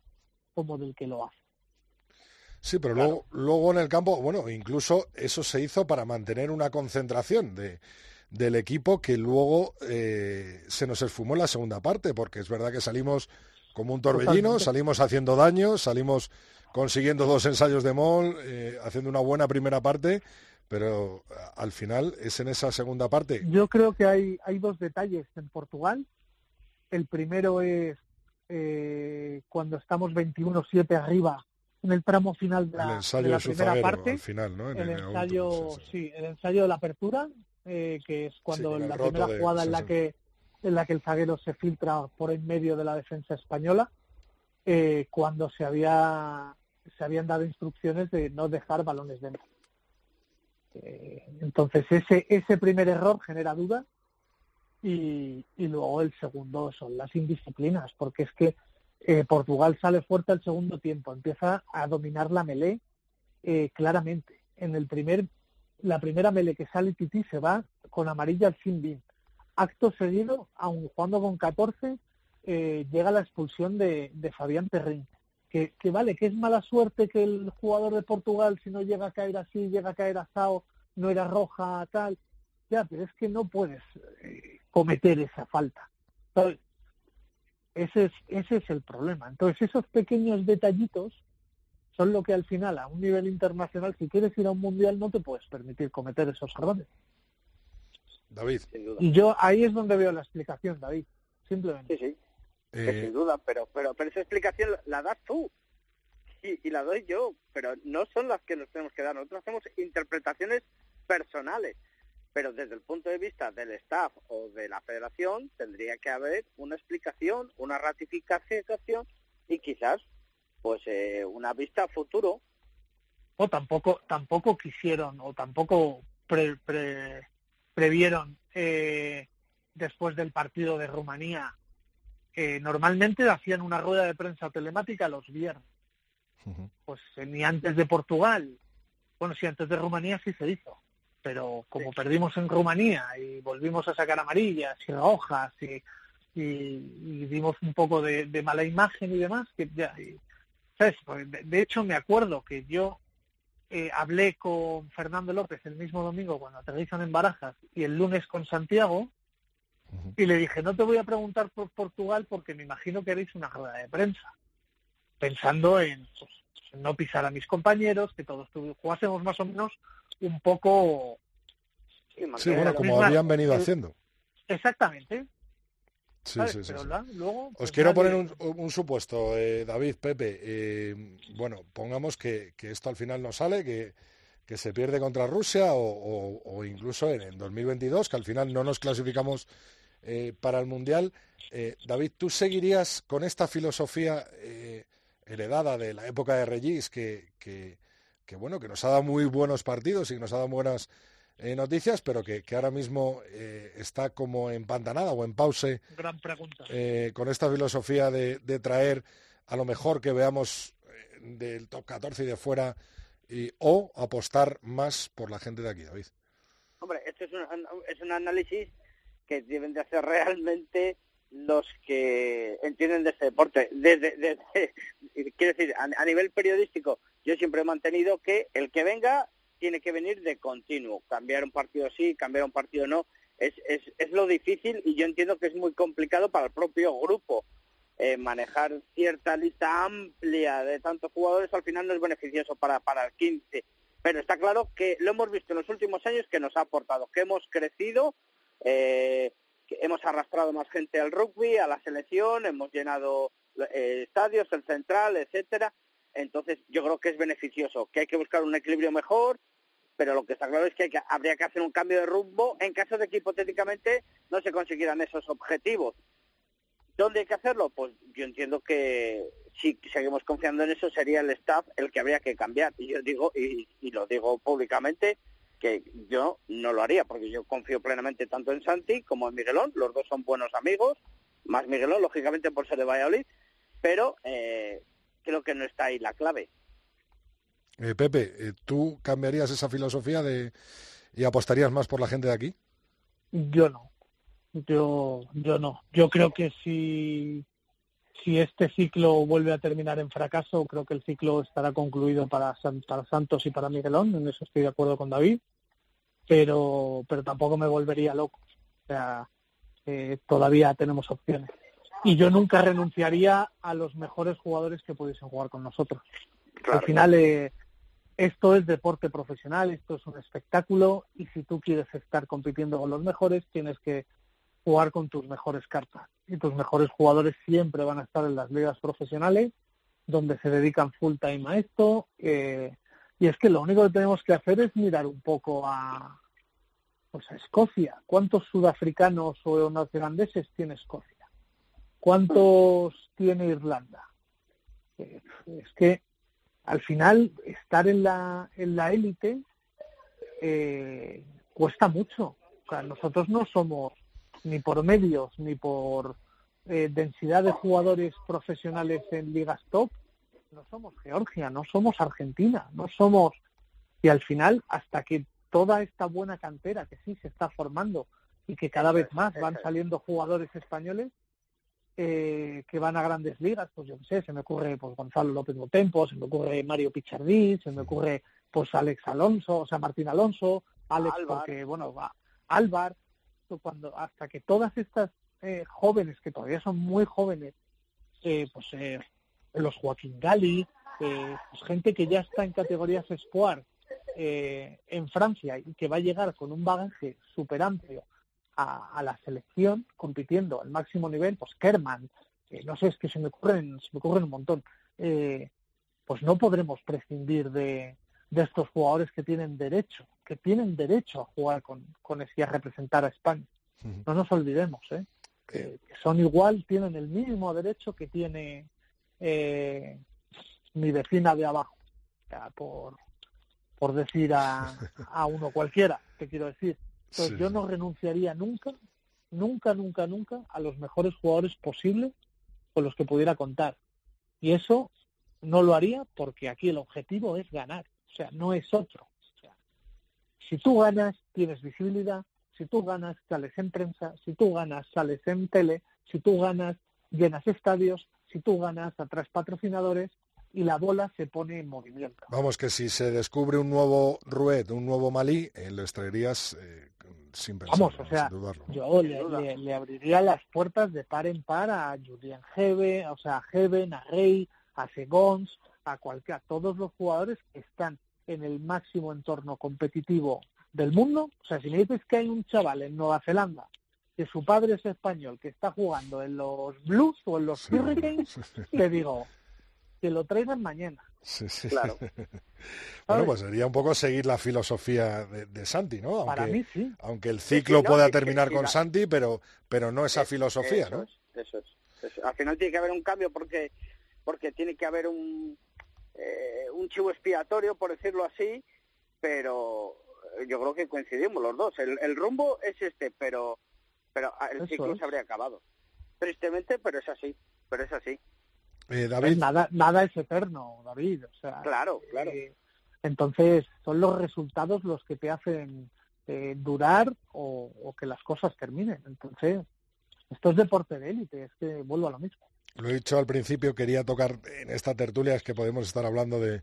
como del que lo hace. Sí, pero Claro. luego, luego en el campo, bueno, incluso eso se hizo para mantener una concentración de, del equipo que luego eh, se nos esfumó en la segunda parte, porque es verdad que salimos como un torbellino, salimos haciendo daño, salimos consiguiendo dos ensayos de mol, eh, haciendo una buena primera parte, pero al final es en esa segunda parte. Yo creo que hay, hay dos detalles en Portugal. El primero es eh, cuando estamos 21-7 arriba en el tramo final de El la, ensayo de de la primera parte. al final, ¿no? En el el ensayo, último, sí, sí. sí, el ensayo de la apertura, eh, que es cuando el la primera de- jugada sí, en la sí. que en la que el zaguero se filtra por en medio de la defensa española, eh, cuando se había se habían dado instrucciones de no dejar balones dentro. Eh, entonces ese ese primer error genera duda y, y luego el segundo son las indisciplinas, porque es que eh, Portugal sale fuerte al segundo tiempo, empieza a dominar la melé eh, claramente. En el primer, la primera mele que sale Titi se va con amarilla al sin bin. Acto seguido, aun jugando con 14, eh, llega la expulsión de, Fabián Perrín. Que, que vale, que es mala suerte que el jugador de Portugal, si no llega a caer así, llega a caer asado, no era roja, tal. Ya, pero es que no puedes eh, cometer esa falta. ¿sabes? Ese es, ese es el problema. Entonces, esos pequeños detallitos son lo que al final, a un nivel internacional, si quieres ir a un mundial, no te puedes permitir cometer esos errores. David. Y yo ahí es donde veo la explicación, David. Simplemente. Sí, sí. que eh, sin duda, pero, pero, pero esa explicación la, la das tú y, y la doy yo, pero no son las que nos tenemos que dar. Nosotros hacemos interpretaciones personales, pero desde el punto de vista del staff o de la federación tendría que haber una explicación, una ratificación y quizás pues eh, una vista a futuro. O tampoco, tampoco quisieron o tampoco pre- pre- previeron eh, después del partido de Rumanía. Eh, normalmente hacían una rueda de prensa telemática los viernes. pues eh, ni antes de Portugal. Bueno, sí, antes de Rumanía sí se hizo, pero como perdimos en Rumanía y volvimos a sacar amarillas y rojas y, y, y dimos un poco de, de mala imagen y demás, que ya, y- ¿sabes? De, de hecho, me acuerdo que yo eh, hablé con Fernando López el mismo domingo cuando aterrizan en Barajas y el lunes con Santiago y le dije, no te voy a preguntar por Portugal porque me imagino que haréis una rueda de prensa, pensando en pues, no pisar a mis compañeros, que todos jugásemos más o menos un poco... Sí, bueno, como habían venido haciendo. Exactamente. Sí, sí, sí, Os pues, quiero poner un, supuesto, eh, David, Pepe. Eh, bueno, pongamos que, esto al final no sale, que, que se pierde contra Rusia o, incluso en, en, 2022, que al final no nos clasificamos eh, para el Mundial. David, ¿tú seguirías con esta filosofía heredada de la época de Regis, que, que, que, bueno, que nos ha dado muy buenos partidos y que nos ha dado buenas eh, noticias, pero que, ahora mismo eh, está como empantanada o en pause. Gran pregunta. Eh, con esta filosofía de, traer a lo mejor que veamos del top 14 y de fuera, y, o apostar más por la gente de aquí, David. Hombre, esto es un, es un análisis que deben de hacer realmente los que entienden de este deporte. Desde, quiero decir, a, nivel periodístico, yo siempre he mantenido que el que venga tiene que venir de continuo. Cambiar un partido sí, cambiar un partido no, es, es, es lo difícil y yo entiendo que es muy complicado para el propio grupo. Eh, manejar cierta lista amplia de tantos jugadores al final no es beneficioso para, para el 15. Pero está claro que lo hemos visto en los últimos años que nos ha aportado, que hemos crecido, eh, que hemos arrastrado más gente al rugby, a la selección, hemos llenado eh, estadios, el central, etcétera. Entonces, yo creo que es beneficioso, que hay que buscar un equilibrio mejor, pero lo que está claro es que, habría que hacer un cambio de rumbo en caso de que hipotéticamente no se consiguieran esos objetivos. ¿Dónde hay que hacerlo? Pues yo entiendo que si seguimos confiando en eso sería el staff el que habría que cambiar. Y yo digo, y, lo digo públicamente, que yo no lo haría, porque yo confío plenamente tanto en Santi como en Miguelón, los dos son buenos amigos, más Miguelón, lógicamente por ser de Valladolid, pero eh, creo que no está ahí la clave. Eh, Pepe, eh, ¿tú cambiarías esa filosofía de y apostarías más por la gente de aquí? Yo no. Yo, yo no. Yo creo que si, si este ciclo vuelve a terminar en fracaso, creo que el ciclo estará concluido para, para Santos y para Miguelón. En eso estoy de acuerdo con David. Pero, pero tampoco me volvería loco. O sea, eh, todavía tenemos opciones y yo nunca renunciaría a los mejores jugadores que pudiesen jugar con nosotros. Al final, eh, esto es deporte profesional, esto es un espectáculo y si tú quieres estar compitiendo con los mejores, tienes que jugar con tus mejores cartas. Y tus mejores jugadores siempre van a estar en las ligas profesionales, donde se dedican full time a esto. Eh, y es que lo único que tenemos que hacer es mirar un poco a, pues a Escocia. ¿Cuántos sudafricanos o neozelandeses tiene Escocia? ¿Cuántos tiene Irlanda? Eh, es que al final estar en la en la élite eh, cuesta mucho. O sea, nosotros no somos ni por medios ni por eh, densidad de jugadores profesionales en ligas top, no somos Georgia, no somos Argentina, no somos y al final hasta que toda esta buena cantera que sí se está formando y que cada vez más van saliendo jugadores españoles, eh, que van a grandes ligas, pues yo qué sé, se me ocurre pues Gonzalo López Botempo, se me ocurre Mario Pichardí, se me ocurre pues Alex Alonso, o sea Martín Alonso, Alex porque bueno va Álvar, cuando hasta que todas estas eh, jóvenes que todavía son muy jóvenes, eh, pues eh, los Joaquín Gali, pues gente que ya está en categorías Espoir en Francia y que va a llegar con un bagaje súper amplio a, la selección compitiendo al máximo nivel, pues Kerman, no sé, es que se me ocurren, se me ocurren un montón, eh, pues no podremos prescindir de, de estos jugadores que tienen derecho, que tienen derecho a jugar con, con y a representar a España. No nos olvidemos, ¿eh? Que, son igual, tienen el mismo derecho que tiene eh, mi vecina de abajo, por, por decir a, a uno cualquiera, te quiero decir. Entonces yo no renunciaría nunca, nunca, nunca, nunca a los mejores jugadores posibles con los que pudiera contar. Y eso no lo haría porque aquí el objetivo es ganar, o sea, no es otro. O sea, si tú ganas, tienes visibilidad, si tú ganas, sales en prensa, si tú ganas, sales en tele, si tú ganas, llenas estadios, si tú ganas, atraes patrocinadores y la bola se pone en movimiento. Vamos, que si se descubre un nuevo Rued, un nuevo Malí, eh, lo extraerías eh, sin pensar, Vamos, o sea, yo le, abriría las puertas de par en par a Julian Hebe, o sea, a Heaven, a Rey, a Segons, a cualquiera, todos los jugadores que están en el máximo entorno competitivo del mundo. O sea, si me dices que hay un chaval en Nueva Zelanda que su padre es español, que está jugando en los Blues o en los Hurricanes, te digo, que lo traigan mañana. Sí, sí. Claro. bueno, pues sería un poco seguir la filosofía de, Santi, ¿no? Aunque, Para mí sí. Aunque el ciclo pueda terminar con Santi, pero, pero no esa filosofía, ¿no? eso, es, Al final tiene que haber un cambio porque, porque tiene que haber un, eh, un chivo expiatorio, por decirlo así, pero yo creo que coincidimos los dos. El, el rumbo es este, pero pero el ciclo se habría acabado. Tristemente, pero es así, pero es así. Eh, David. Nada, nada es eterno, David. O sea, claro, claro. Eh, entonces, son los resultados los que te hacen eh, durar o, o, que las cosas terminen. Entonces, esto es deporte de élite, es que vuelvo a lo mismo. Lo he dicho al principio, quería tocar en esta tertulia, es que podemos estar hablando de,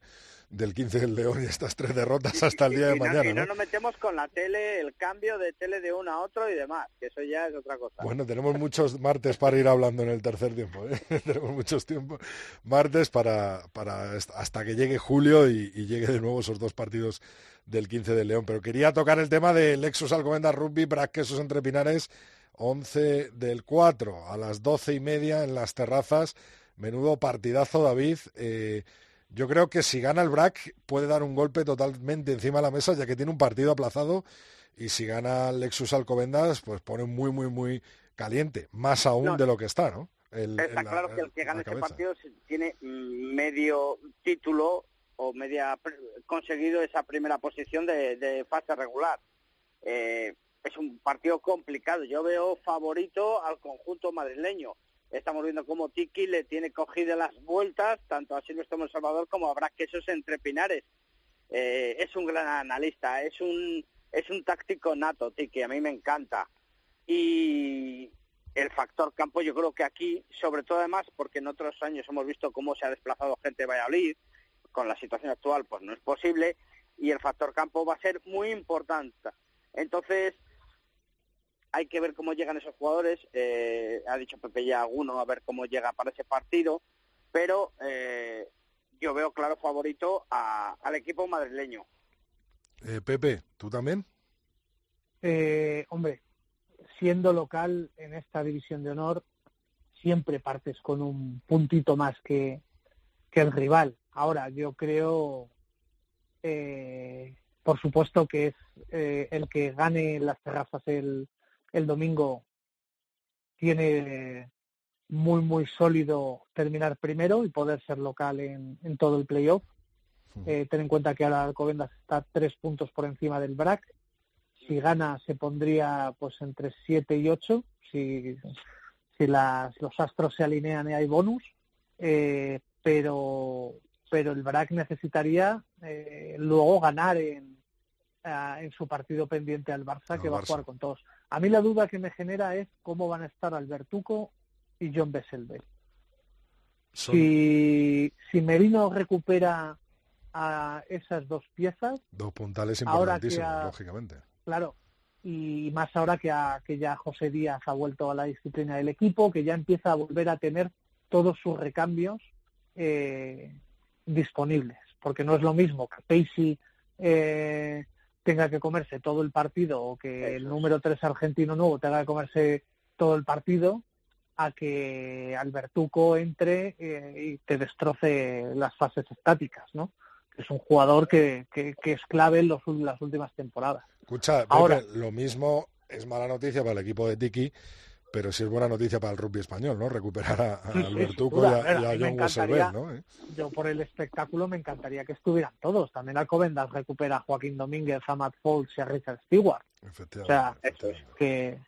del 15 del León y estas tres derrotas hasta el día de mañana. y no, nos metemos con la tele, el cambio de tele de uno a otro y demás, que eso ya es otra cosa. Bueno, tenemos muchos martes para ir hablando en el tercer tiempo, ¿eh? tenemos muchos tiempos martes para, para hasta que llegue julio y, y, llegue de nuevo esos dos partidos del 15 del León. Pero quería tocar el tema de Lexus Alcobendas Rugby, Braquesos entre Pinares 11 del 4 a las doce y media en las terrazas. Menudo partidazo, David. Eh, yo creo que si gana el BRAC puede dar un golpe totalmente encima de la mesa, ya que tiene un partido aplazado. Y si gana Lexus Alcobendas, pues pone muy, muy, muy caliente. Más aún de lo que está, ¿no? está claro que el que gane este partido tiene medio título o media conseguido esa primera posición de, fase regular. Eh, es un partido complicado. Yo veo favorito al conjunto madrileño. Estamos viendo cómo Tiki le tiene cogidas las vueltas, tanto a Silvestre El Salvador como a Quesos entre Pinares. Eh, es un gran analista, es un, es un táctico nato, Tiki, a mí me encanta. Y el factor campo yo creo que aquí, sobre todo además, porque en otros años hemos visto cómo se ha desplazado gente de Valladolid, con la situación actual pues no es posible, y el factor campo va a ser muy importante. Entonces, hay que ver cómo llegan esos jugadores. Eh, ha dicho Pepe ya alguno, a ver cómo llega para ese partido. Pero eh, yo veo claro favorito al equipo madrileño. Eh, Pepe, ¿tú también? hombre, siendo local en esta división de honor, siempre partes con un puntito más que, que el rival. Ahora, yo creo, por supuesto, que es el que gane las terrazas el, el domingo tiene muy, muy sólido terminar primero y poder ser local en, todo el playoff. Eh, ten en cuenta que ahora Alcobendas está tres puntos por encima del BRAC. Si gana se pondría pues entre siete y ocho. Si, si las, los astros se alinean y hay bonus. Eh, pero, pero el BRAC necesitaría eh, luego ganar en, en su partido pendiente al Barça, que va a jugar con todos. A mí la duda que me genera es cómo van a estar Albertuco y John Besselberg. Si, si Merino recupera a esas dos piezas... Dos puntales importantísimos, lógicamente. Claro, y más ahora que, que ya José Díaz ha vuelto a la disciplina del equipo, que ya empieza a volver a tener todos sus recambios eh, disponibles, porque no es lo mismo que Pacey eh, tenga que comerse todo el partido o que el número 3 argentino nuevo tenga que comerse todo el partido a que Albertuco entre eh, y te destroce las fases estáticas, ¿no? Es un jugador que, que, es clave en los, las últimas temporadas. Escucha, Ahora, lo mismo es mala noticia para el equipo de Tiki pero sí es buena noticia para el rugby español, ¿no? Recuperar a, Albertuco y a, John Wasselberg, ¿no? ¿Eh? Yo por el espectáculo me encantaría que estuvieran todos. También Alcobendas recupera a Joaquín Domínguez, a Matt Foltz y a Richard Stewart. O sea, que,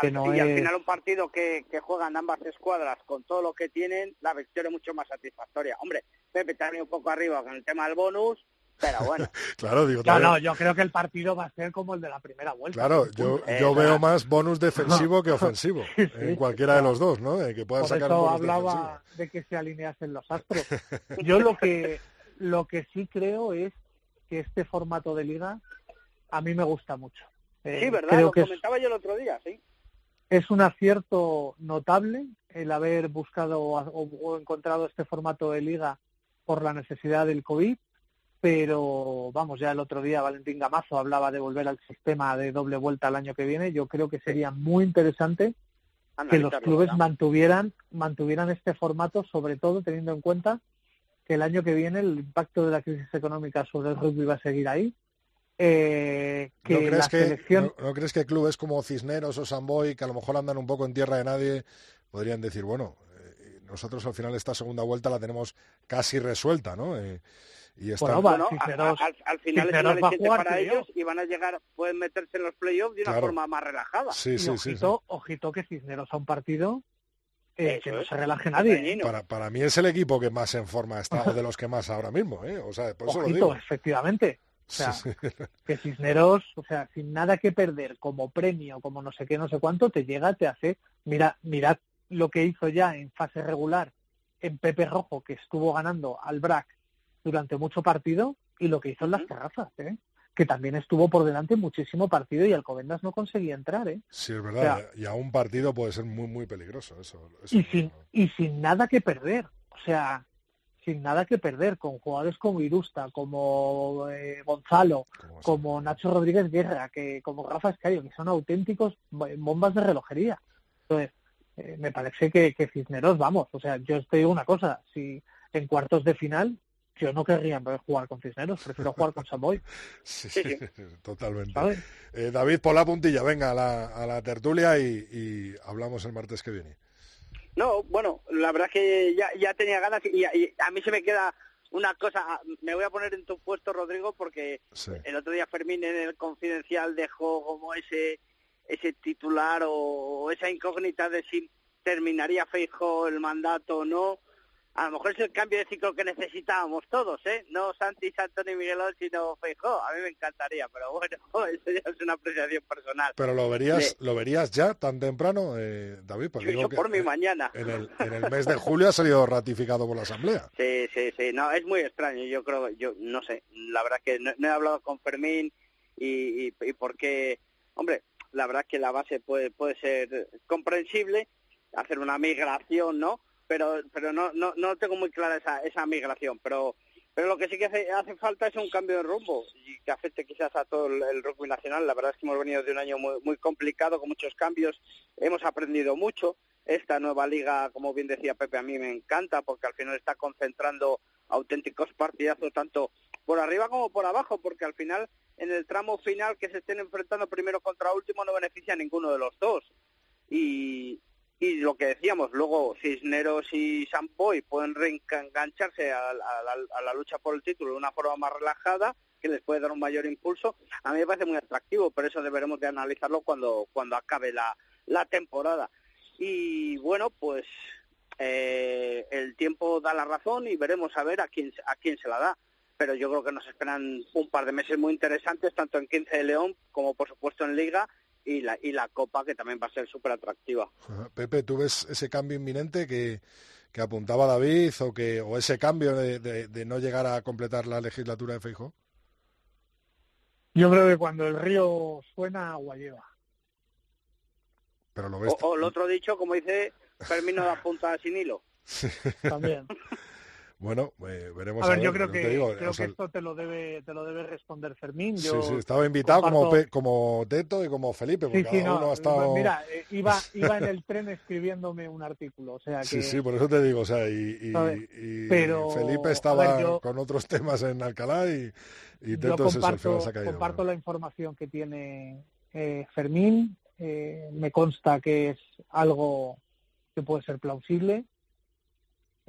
que no y al final un partido que, que juegan ambas escuadras con todo lo que tienen, la victoria es mucho más satisfactoria. Hombre, Pepe también un poco arriba con el tema del bonus, Pero bueno. claro, digo, No, no, yo creo que el partido va a ser como el de la primera vuelta. Claro, yo, Eh, yo nada. veo más bonus defensivo que ofensivo, en cualquiera de los dos, ¿no? Eh, que puedan Por sacar eso bonus hablaba defensivo. de que se alineasen los astros. Yo lo que lo que sí creo es que este formato de liga a mí me gusta mucho. Eh, Sí, ¿verdad? Creo Lo que es, comentaba yo el otro día, sí. es un acierto notable el haber buscado o, o encontrado este formato de liga por la necesidad del COVID, pero vamos, ya el otro día Valentín Gamazo hablaba de volver al sistema de doble vuelta el año que viene. Yo creo que sería muy interesante que los clubes ¿verdad? mantuvieran mantuvieran este formato, sobre todo teniendo en cuenta que el año que viene el impacto de la crisis económica sobre el rugby va a seguir ahí. Eh, que ¿No la crees que, selección no, no crees que clubes como Cisneros o Samboy, que a lo mejor andan un poco en tierra de nadie, podrían decir, bueno, eh, nosotros al final esta segunda vuelta la tenemos casi resuelta, ¿no? Eh, y están- Bueno, Bueno, a- Cisneros- a- al, al final es un Cisneros va a aliciente jugar, para ellos y van a llegar, pueden meterse en los playoffs de una Claro. forma más relajada. sí, y sí, sí, sí. ojito, ojito que Cisneros a un partido eh, que no es. se relaje nadie. Para, para mí es el equipo que más en forma está, o de los que más ahora mismo, ¿eh? O sea, por eso lo Ojito, digo. efectivamente. O sea, Sí, sí. que Cisneros, o sea, sin nada que perder, como premio, como no sé qué, no sé cuánto, te llega, te hace. Mira, mirad lo que hizo ya en fase regular en Pepe Rojo, que estuvo ganando al BRAC durante mucho partido, y lo que hizo en las terrazas, ¿eh? que también estuvo por delante muchísimo partido y Alcobendas no conseguía entrar. ¿eh? Sí, es verdad. y a un partido puede ser muy, muy peligroso eso. eso y sin y sin nada que perder o sea sin nada que perder con jugadores como Irusta como eh, Gonzalo como- Nacho Rodríguez Guerra que como Rafa Escario que son auténticos bo- bombas de relojería entonces eh, me parece que, que Cisneros vamos o sea yo te digo una cosa si en cuartos de final yo no querría jugar con Cisneros prefiero jugar con Samboy Sí, Sí, sí, totalmente. ¿sabes? Eh, David, pon la puntilla, venga a la, a la tertulia y, y hablamos el martes que viene. No, bueno, la verdad es que ya, ya tenía ganas y, y a mí se me queda una cosa. Me voy a poner en tu puesto, Rodrigo, porque Sí. el otro día Fermín en el confidencial dejó como ese ese titular o esa incógnita de si terminaría Feijo el mandato o no. A lo mejor es el cambio de ciclo que necesitábamos todos, ¿eh? No Santi, Santoni y Miguelón, sino Feijo. A mí me encantaría, pero bueno, eso ya es una apreciación personal. Pero lo verías, lo verías ya tan temprano, eh, David, porque Yo, que por mi eh, mañana. en el, en el mes de julio ha salido ratificado por la Asamblea. Sí, sí, sí, no, es muy extraño, yo creo, yo no sé, la verdad que no, no he hablado con Fermín y, y, y porque, hombre, la verdad que la base puede, puede ser comprensible, hacer una migración, ¿no? Pero, pero no, no, no tengo muy clara esa, esa migración, pero, pero lo que sí que hace, hace falta es un cambio de rumbo y que afecte quizás a todo el, rugby nacional. La verdad es que hemos venido de un año muy, muy complicado, con muchos cambios, hemos aprendido mucho. Esta nueva liga, como bien decía Pepe, a mí me encanta porque al final está concentrando auténticos partidazos tanto por arriba como por abajo, porque al final en el tramo final que se estén enfrentando primero contra último no beneficia a ninguno de los dos. Y, y lo que decíamos, luego Cisneros y Sampoy pueden reengancharse a, la- lucha por el título de una forma más relajada, que les puede dar un mayor impulso. A mí me parece muy atractivo, pero eso deberemos de analizarlo cuando, cuando acabe la, la temporada. Y bueno, pues eh, el tiempo da la razón y veremos a ver a quién, a quién se la da. Pero yo creo que nos esperan un par de meses muy interesantes, tanto en 15 de León como por supuesto en Liga y la, y la Copa, que también va a ser súper atractiva. Pepe, ¿tú ves ese cambio inminente que, que apuntaba David o que o ese cambio de, de- de no llegar a completar la legislatura de Feijóo? yo creo que cuando el río suena agua lleva Pero lo ves. O, o el otro dicho, como dice Fermín, no da punta sin hilo. también Bueno, eh, veremos. A ver, yo creo no que, digo, creo o sea, que esto te lo debe te lo debe responder Fermín. sí, Yo, sí, estaba invitado como, comparto- Pe- como Teto y como Felipe, porque sí, sí, cada no, uno ha estado... Mira, eh, iba, iba en el tren escribiéndome un artículo, o sea que Sí, sí, por eso te digo, o sea, y, y- y Pero, Felipe a estaba ver, yo- con otros temas en Alcalá y, y yo Teto es eso, se ha caído. comparto la información que tiene eh, Fermín. eh, me consta que es algo que puede ser plausible.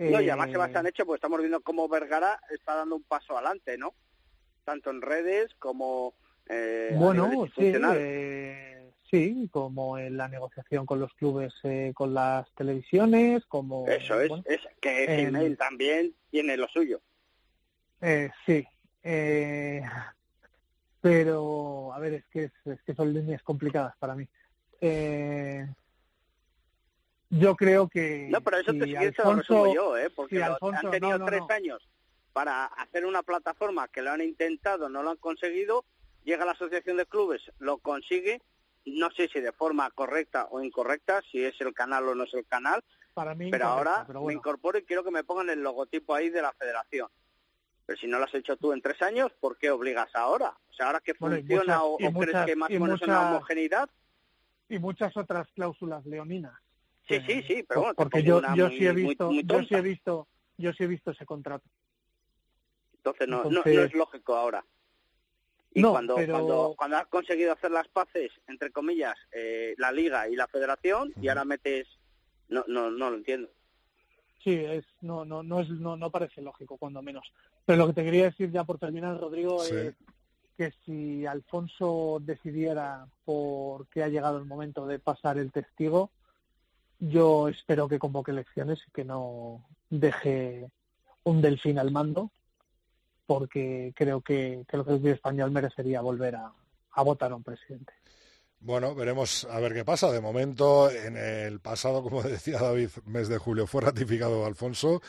No, y Eh, además se basa en hecho, pues estamos viendo cómo Vergara está dando un paso adelante, ¿no? Tanto en redes como eh, Bueno, sí, eh, sí, como en la negociación con los clubes, eh, con las televisiones, como... Eso es, bueno, es que Gmail también tiene lo suyo. eh, sí, Eh, pero, a ver, es que, es, que son líneas complicadas para mí. Eh, yo creo que... No, pero eso si te Alfonso, yo, ¿eh? Porque si lo- Alfonso- han tenido no, no, tres no. años para hacer una plataforma que lo han intentado, no lo han conseguido, llega la Asociación de Clubes, lo consigue, no sé si de forma correcta o incorrecta, si es el canal o no es el canal, para mí pero ahora pero me incorporo y quiero que me pongan el logotipo ahí de la federación. Pero si no lo has hecho tú en tres años, ¿por qué obligas ahora? O sea, ahora que Bueno, funciona muchas- o, o crees que más o menos una muchas- homogeneidad, y muchas otras cláusulas leoninas. Sí, sí, sí, pero bueno, porque yo, yo muy- sí he visto, muy yo sí he visto, yo sí he visto ese contrato. Entonces no, no- Entonces- no es lógico ahora. Y No, cuando, pero- cuando, cuando has conseguido hacer las paces, entre comillas, eh, la liga y la federación, y ahora metes... No, no, no lo entiendo. Sí, es no no no es no, no parece lógico cuando menos. Pero lo que te quería decir ya por terminar, Rodrigo, Sí. es que si Alfonso decidiera porque ha llegado el momento de pasar el testigo, yo espero que convoque elecciones y que no deje un delfín al mando, porque creo que, que el rugby español merecería volver a, a votar a un presidente. Bueno, veremos a ver qué pasa. De momento, en el pasado, como decía David, mes de julio fue ratificado Alfonso.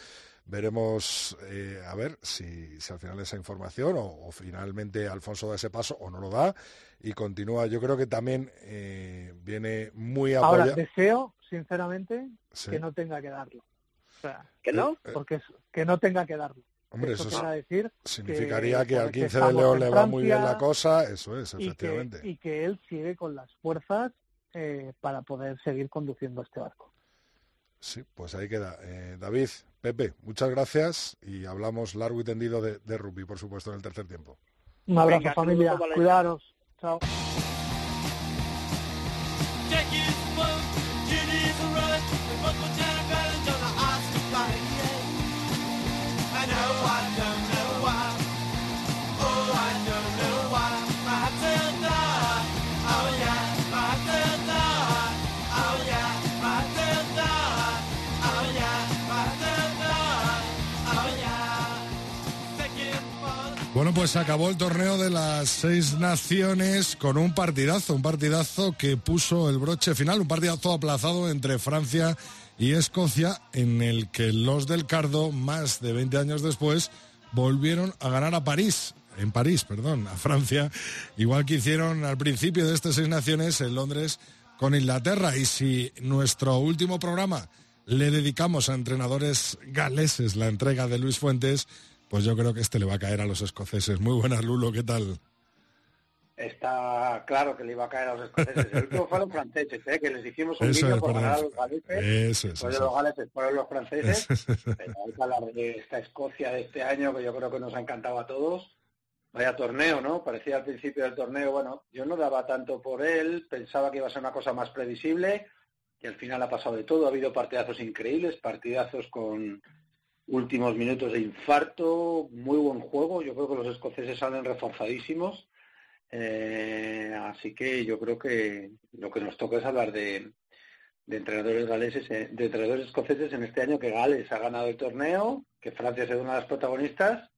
Veremos eh, a ver si, si al final esa información o, o finalmente Alfonso da ese paso o no lo da y continúa. Yo creo que también eh, viene muy Ahora, apoyado. deseo, sinceramente, Sí. que no tenga que darlo. O sea, ¿Que no? Eh, porque es, que no tenga que darlo. Hombre, Eso eso decir significaría que, al porque 15 de León le va muy bien la cosa. Eso es, y que, efectivamente. y que él sigue con las fuerzas eh, para poder seguir conduciendo este barco. Sí, pues ahí queda. Eh, David, Pepe, muchas gracias y hablamos largo y tendido de, de rugby, por supuesto, en el tercer tiempo. Un abrazo Venga, familia, cuidaros, chao. Pues acabó el torneo de las seis naciones con un partidazo, un partidazo que puso el broche final, un partidazo aplazado entre Francia y Escocia, en el que los del Cardo, más de 20 años después, volvieron a ganar a París, en París, perdón, a Francia, igual que hicieron al principio de estas seis naciones en Londres con Inglaterra. Y si nuestro último programa le dedicamos a entrenadores galeses la entrega de Luis Fuentes, pues yo creo que este le va a caer a los escoceses. Muy buenas, Lulo, ¿qué tal? Está claro que le iba a caer a los escoceses. El último fue a los franceses, ¿eh? que les hicimos un vídeo por ganar a los galeses. Eso es, Después de eso los galeses fueron los franceses. es. Pero de esta Escocia de este año que yo creo que nos ha encantado a todos. Vaya torneo, ¿no? Parecía al principio del torneo, bueno, yo no daba tanto por él, pensaba que iba a ser una cosa más previsible y al final ha pasado de todo. Ha habido partidazos increíbles, partidazos con últimos minutos de infarto, muy buen juego. Yo creo que los escoceses salen reforzadísimos. Eh, así que yo creo que lo que nos toca es hablar de, de entrenadores galeses, eh, de entrenadores escoceses en este año que Gales ha ganado el torneo, que Francia sido una de las protagonistas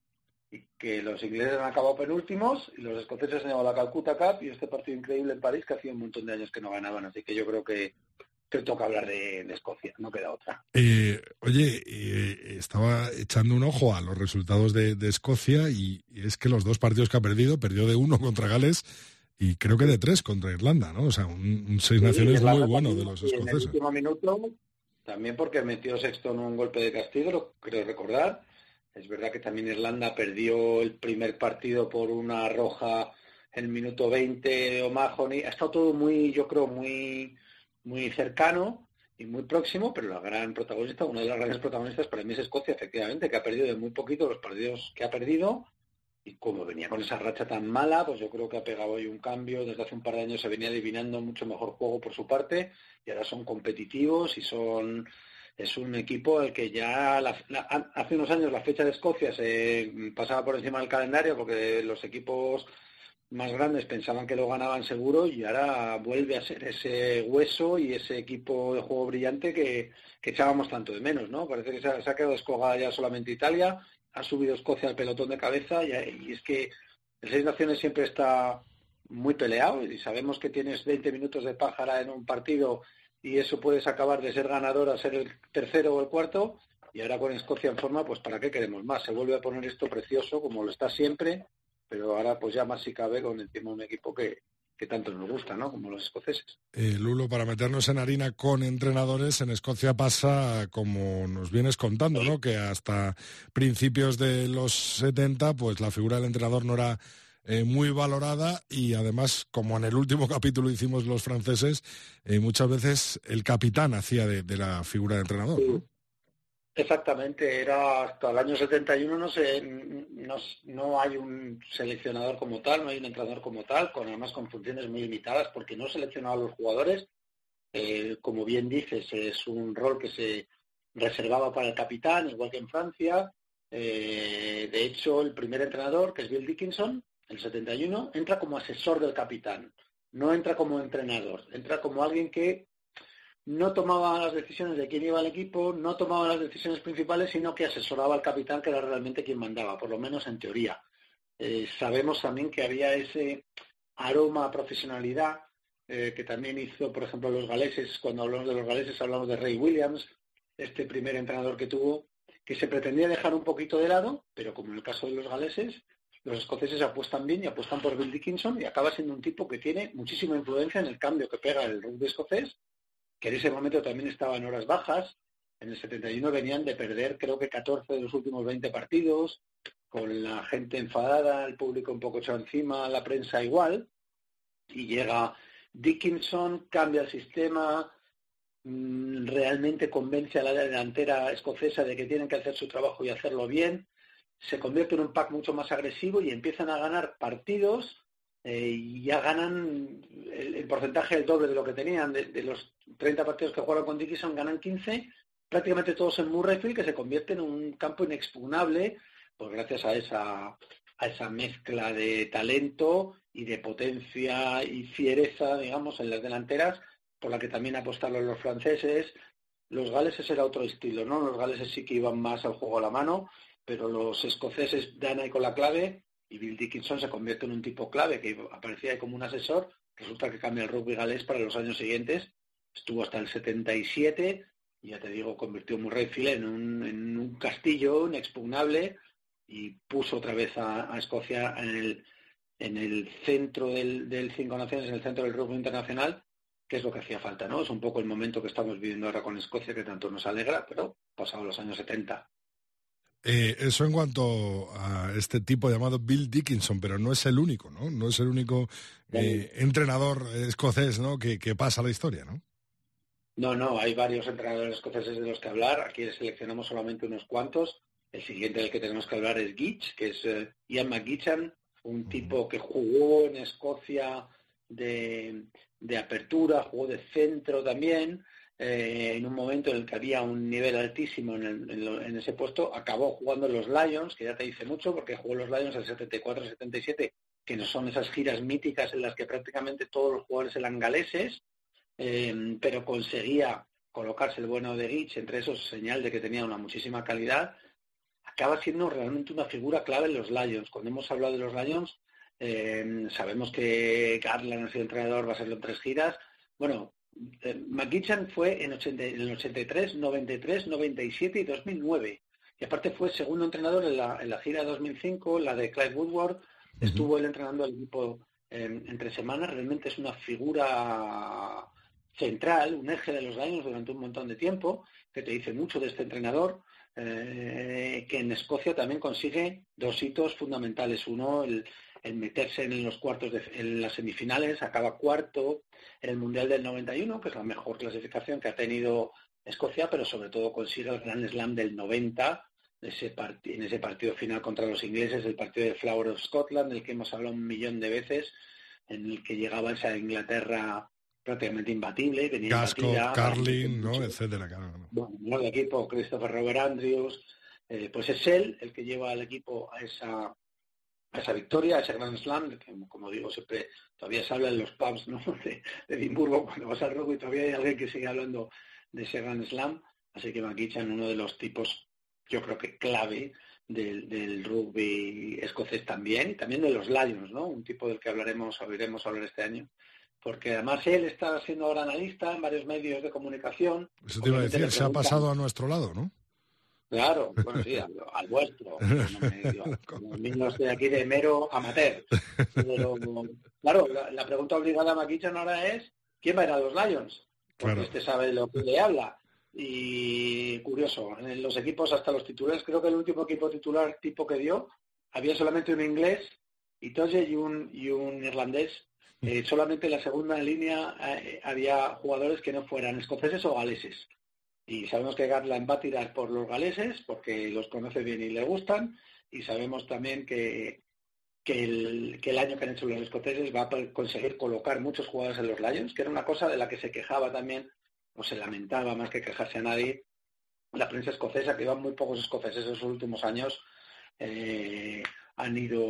y que los ingleses han acabado penúltimos y los escoceses han llevado la Calcuta Cup y este partido increíble en París que hacía un montón de años que no ganaban. Así que yo creo que, que toca hablar de, de Escocia, no queda otra. Eh, oye, eh, estaba echando un ojo a los resultados de, de Escocia y, es que los dos partidos que ha perdido, perdió de uno contra Gales y creo que de tres contra Irlanda, ¿no? O sea, un, un seis Sí, naciones muy bueno también, de los y En el escoceses. último minuto, también porque metió sexto en un golpe de castigo, lo creo recordar. Es verdad que también Irlanda perdió el primer partido por una roja en el minuto 20 de O'Mahony. Ha estado todo muy, yo creo, muy, muy cercano y muy próximo, pero la gran protagonista, una de las grandes protagonistas para mí es Escocia, efectivamente, que ha perdido de muy poquito los partidos que ha perdido. Y como venía con esa racha tan mala, pues yo creo que ha pegado hoy un cambio. Desde hace un par de años se venía adivinando mucho mejor juego por su parte y ahora son competitivos y son es un equipo al que ya la- hace unos años la fecha de Escocia se pasaba por encima del calendario porque los equipos más grandes pensaban que lo ganaban seguro y ahora vuelve a ser ese hueso y ese equipo de juego brillante que, echábamos tanto de menos, ¿no? Parece que se ha, quedado descolgada ya solamente Italia, ha subido Escocia al pelotón de cabeza y, es que el Seis Naciones siempre está muy peleado y sabemos que tienes 20 minutos de pájara en un partido y eso puedes acabar de ser ganador a ser el tercero o el cuarto y ahora con Escocia en forma, pues ¿para qué queremos más? Se vuelve a poner esto precioso como lo está siempre, pero ahora pues ya más si cabe con encima un equipo que, que tanto nos gusta, ¿no? Como los escoceses. Eh, Lulo, para meternos en harina con entrenadores, en Escocia pasa como nos vienes contando, ¿no? Que hasta principios de los 70, pues la figura del entrenador no era eh, muy valorada y además, como en el último capítulo hicimos los franceses, eh, muchas veces el capitán hacía de, la figura de entrenador. ¿no? Exactamente, era hasta el año 71 no, sé, no, no, hay un seleccionador como tal, no hay un entrenador como tal, con además con funciones muy limitadas porque no seleccionaba a los jugadores. Eh, como bien dices, es un rol que se reservaba para el capitán, igual que en Francia. Eh, de hecho, el primer entrenador, que es Bill Dickinson, el 71, entra como asesor del capitán, no entra como entrenador, entra como alguien que no tomaba las decisiones de quién iba al equipo, no tomaba las decisiones principales, sino que asesoraba al capitán, que era realmente quien mandaba, por lo menos en teoría. Eh, sabemos también que había ese aroma a profesionalidad eh, que también hizo, por ejemplo, los galeses, cuando hablamos de los galeses hablamos de Ray Williams, este primer entrenador que tuvo, que se pretendía dejar un poquito de lado, pero como en el caso de los galeses, los escoceses apuestan bien y apuestan por Bill Dickinson y acaba siendo un tipo que tiene muchísima influencia en el cambio que pega el rugby escocés que en ese momento también estaba en horas bajas. En el 71 venían de perder creo que 14 de los últimos 20 partidos, con la gente enfadada, el público un poco echado encima, la prensa igual. Y llega Dickinson, cambia el sistema, mm, realmente convence a la delantera escocesa de que tienen que hacer su trabajo y hacerlo bien, se convierte en un pack mucho más agresivo y empiezan a ganar partidos eh, y ya ganan el, porcentaje del doble de lo que tenían. De, los 30 partidos que jugaron con Dickinson, ganan 15, prácticamente todos en Murrayfield, que se convierte en un campo inexpugnable, pues gracias a esa, a esa mezcla de talento y de potencia y fiereza, digamos, en las delanteras, por la que también apostaron los franceses. Los galeses era otro estilo, ¿no? Los galeses sí que iban más al juego a la mano, pero los escoceses dan ahí con la clave y Bill Dickinson se convierte en un tipo clave que aparecía como un asesor, resulta que cambia el rugby galés para los años siguientes, estuvo hasta el 77 y ya te digo, convirtió Murrayfield en un, en un castillo inexpugnable y puso otra vez a, Escocia en el, en el centro del, del, Cinco Naciones, en el centro del rugby internacional, que es lo que hacía falta, ¿no? Es un poco el momento que estamos viviendo ahora con Escocia, que tanto nos alegra, pero pasado los años 70 eh, eso en cuanto a este tipo llamado Bill Dickinson, pero no es el único, ¿no? No es el único eh, entrenador escocés, ¿no? Que, pasa la historia, ¿no? No, no, hay varios entrenadores escoceses de los que hablar. Aquí seleccionamos solamente unos cuantos. El siguiente del que tenemos que hablar es Gitch, que es eh, Ian McGeechan, un tipo que jugó en Escocia de, de apertura, jugó de centro también, eh, en un momento en el que había un nivel altísimo en, ese puesto, acabó jugando en los Lions, que ya te dice mucho, porque jugó los Lions el 74-77, que no son esas giras míticas en las que prácticamente todos los jugadores eran galeses, eh, pero conseguía colocarse el bueno de Gitch, entre esos señal de que tenía una muchísima calidad, acaba siendo realmente una figura clave en los Lions. Cuando hemos hablado de los Lions, eh, sabemos que Garland sido entrenador, va a ser en tres giras. Bueno, eh, McGeechan fue en, el 83, 93, 97 y 2009. Y aparte fue segundo entrenador en la, en la gira 2005, la de Clyde Woodward. Estuvo él entrenando al equipo entre semanas. Realmente es una figura central, un eje de los años durante un montón de tiempo, que te dice mucho de este entrenador, eh, que en Escocia también consigue dos hitos fundamentales. Uno, el, el meterse en los cuartos, de, en las semifinales, acaba cuarto en el Mundial del 91, que es la mejor clasificación que ha tenido Escocia, pero sobre todo consigue el Grand Slam del 90, ese en ese partido final contra los ingleses, el partido de Flower of Scotland, del que hemos hablado un millón de veces, en el que llegaba esa Inglaterra prácticamente imbatible. Tenía Casco, Carlin, ¿no? etcétera. Bueno, el equipo, Christopher Robert Andrews, eh, pues es él el que lleva al equipo a esa esa victoria, a ese Grand Slam, que como digo siempre todavía se habla en los pubs de, Edimburgo cuando vas al rugby, todavía hay alguien que sigue hablando de ese Grand Slam, así que McGeechan uno de los tipos yo creo que clave del, rugby escocés también, y también de los Lions, ¿no? Un tipo del que hablaremos, oiremos hablar este año. Porque además él está siendo ahora analista en varios medios de comunicación. Eso te iba a decir, se ha pasado a nuestro lado, ¿no? Claro, bueno, sí, al, vuestro. Como niños de aquí de mero amateur. Pero, claro, la, pregunta obligada a Maquichan ahora es, ¿quién va a ir a los Lions? Porque este sabe lo que le habla. Y curioso, en los equipos hasta los titulares, creo que el último equipo titular tipo que dio, había solamente un inglés, Itoje y un, y un irlandés. Eh, solamente en la segunda línea eh, había jugadores que no fueran escoceses o galeses. Y sabemos que Garland va a tirar por los galeses porque los conoce bien y le gustan. Y sabemos también que, que, el, año que han hecho los escoceses va a conseguir colocar muchos jugadores en los Lions, que era una cosa de la que se quejaba también o se lamentaba más que quejarse a nadie, la prensa escocesa, que iban muy pocos escoceses en esos últimos años, eh, han ido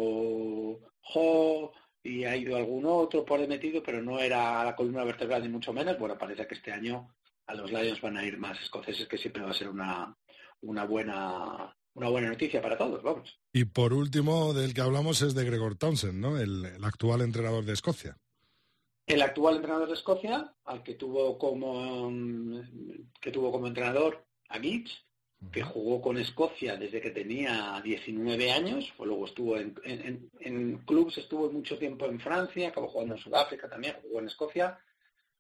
Ho y ha ido algún otro por metido, pero no era la columna vertebral ni mucho menos. Bueno, parece que este año a los Lions van a ir más escoceses, que siempre va a ser una, una buena una buena noticia para todos, vamos. Y por último, del que hablamos es de Gregor Townsend, ¿no? el actual entrenador de Escocia. El actual entrenador de Escocia, al que tuvo como que tuvo como entrenador a Gitz, que jugó con Escocia desde que tenía 19 años, pues luego estuvo en, en, clubes, estuvo mucho tiempo en Francia, acabó jugando en Sudáfrica también, jugó en Escocia.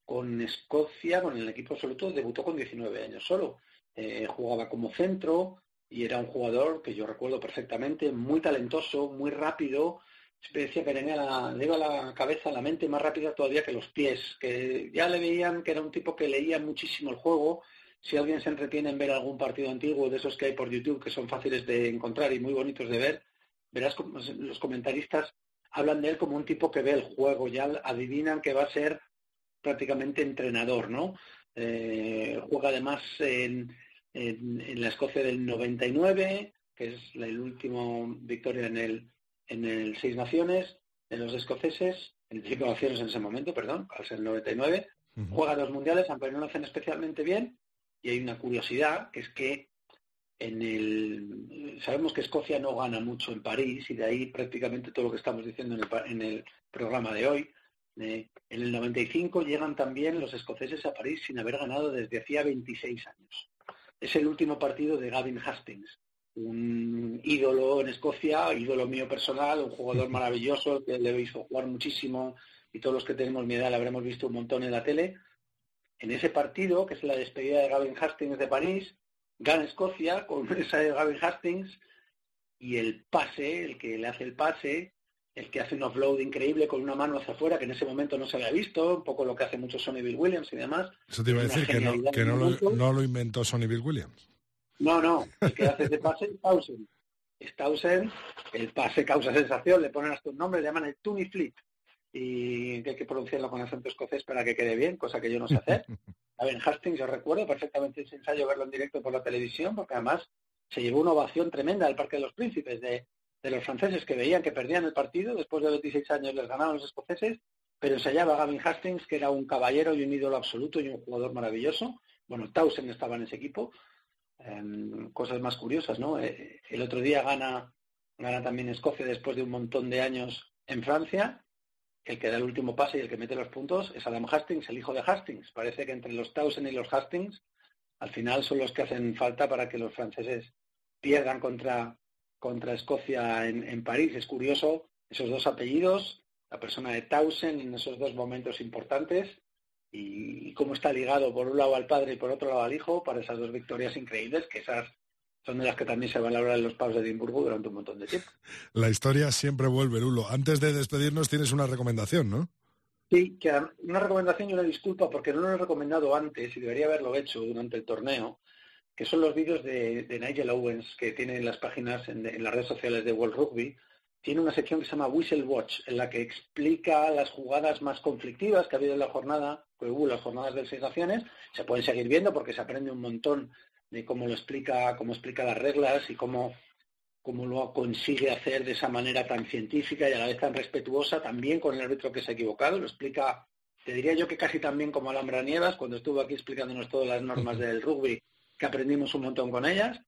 Con Escocia, con el equipo absoluto, debutó con 19 años solo. Eh, jugaba como centro y era un jugador que yo recuerdo perfectamente, muy talentoso, muy rápido, decía que la, le iba la cabeza, la mente más rápida todavía que los pies, que ya le veían que era un tipo que leía muchísimo el juego. Si alguien se entretiene en ver algún partido antiguo de esos que hay por YouTube, que son fáciles de encontrar y muy bonitos de ver, verás como los comentaristas hablan de él como un tipo que ve el juego, ya adivinan que va a ser prácticamente entrenador, ¿no? Eh, juega además en, en, la Escocia del 99, que es el último victoria en el, en el Seis Naciones, en los escoceses, en el Cinco Naciones en ese momento, perdón, al ser el 99, juega los mundiales, aunque no lo hacen especialmente bien, y hay una curiosidad, que es que en el sabemos que Escocia no gana mucho en París, y de ahí prácticamente todo lo que estamos diciendo en el, programa de hoy. Eh, en el 95 llegan también los escoceses a París sin haber ganado desde hacía 26 años. Es el último partido de Gavin Hastings, un ídolo en Escocia, ídolo mío personal, un jugador maravilloso que le hizo jugar muchísimo y todos los que tenemos mi edad le habremos visto un montón en la tele. En ese partido, que es la despedida de Gavin Hastings de París, gana Escocia con esa de Gavin Hastings y el pase, el que le hace el pase, el que hace un offload increíble con una mano hacia afuera, que en ese momento no se había visto, un poco lo que hace mucho Sonny Bill Williams y demás. Eso te iba a decir que, no, lo, no, lo, inventó Sonny Bill Williams. No, no, el que hace ese pase es Townsend. Es Townsend, el pase causa sensación, le ponen hasta un nombre, le llaman el Tuni Flip. Y hay que pronunciarlo con acento escocés para que quede bien, cosa que yo no sé hacer. A ver, Hastings yo recuerdo perfectamente ese ensayo verlo en directo por la televisión, porque además se llevó una ovación tremenda del Parque de los Príncipes de, de los franceses que veían que perdían el partido, después de 26 años les ganaban los escoceses, pero ensayaba Gavin Hastings, que era un caballero y un ídolo absoluto y un jugador maravilloso. Bueno, Townsend estaba en ese equipo, cosas más curiosas, ¿no? Eh, el otro día gana, gana también Escocia después de un montón de años en Francia. El que da el último pase y el que mete los puntos es Adam Hastings, el hijo de Hastings. Parece que entre los Townsend y los Hastings, al final son los que hacen falta para que los franceses pierdan contra, contra Escocia en, en París. Es curioso esos dos apellidos, la persona de Townsend en esos dos momentos importantes y, cómo está ligado por un lado al padre y por otro lado al hijo para esas dos victorias increíbles, que esas son de las que también se van a hablar en los pubs de Edimburgo durante un montón de tiempo. La historia siempre vuelve, Lulo. Antes de despedirnos tienes una recomendación, ¿no? Sí, que una recomendación y una disculpa porque no lo he recomendado antes y debería haberlo hecho durante el torneo, que son los vídeos de, Nigel Owens que tiene en las páginas, en, en, las redes sociales de World Rugby. Tiene una sección que se llama Whistle Watch, en la que explica las jugadas más conflictivas que ha habido en la jornada hubo las jornadas de Seis Naciones, se pueden seguir viendo porque se aprende un montón de cómo lo explica, cómo explica las reglas y cómo, cómo lo consigue hacer de esa manera tan científica y a la vez tan respetuosa, también con el árbitro que se ha equivocado, lo explica, te diría yo que casi también como Alhambra Nievas, cuando estuvo aquí explicándonos todas las normas del rugby, que aprendimos un montón con ellas.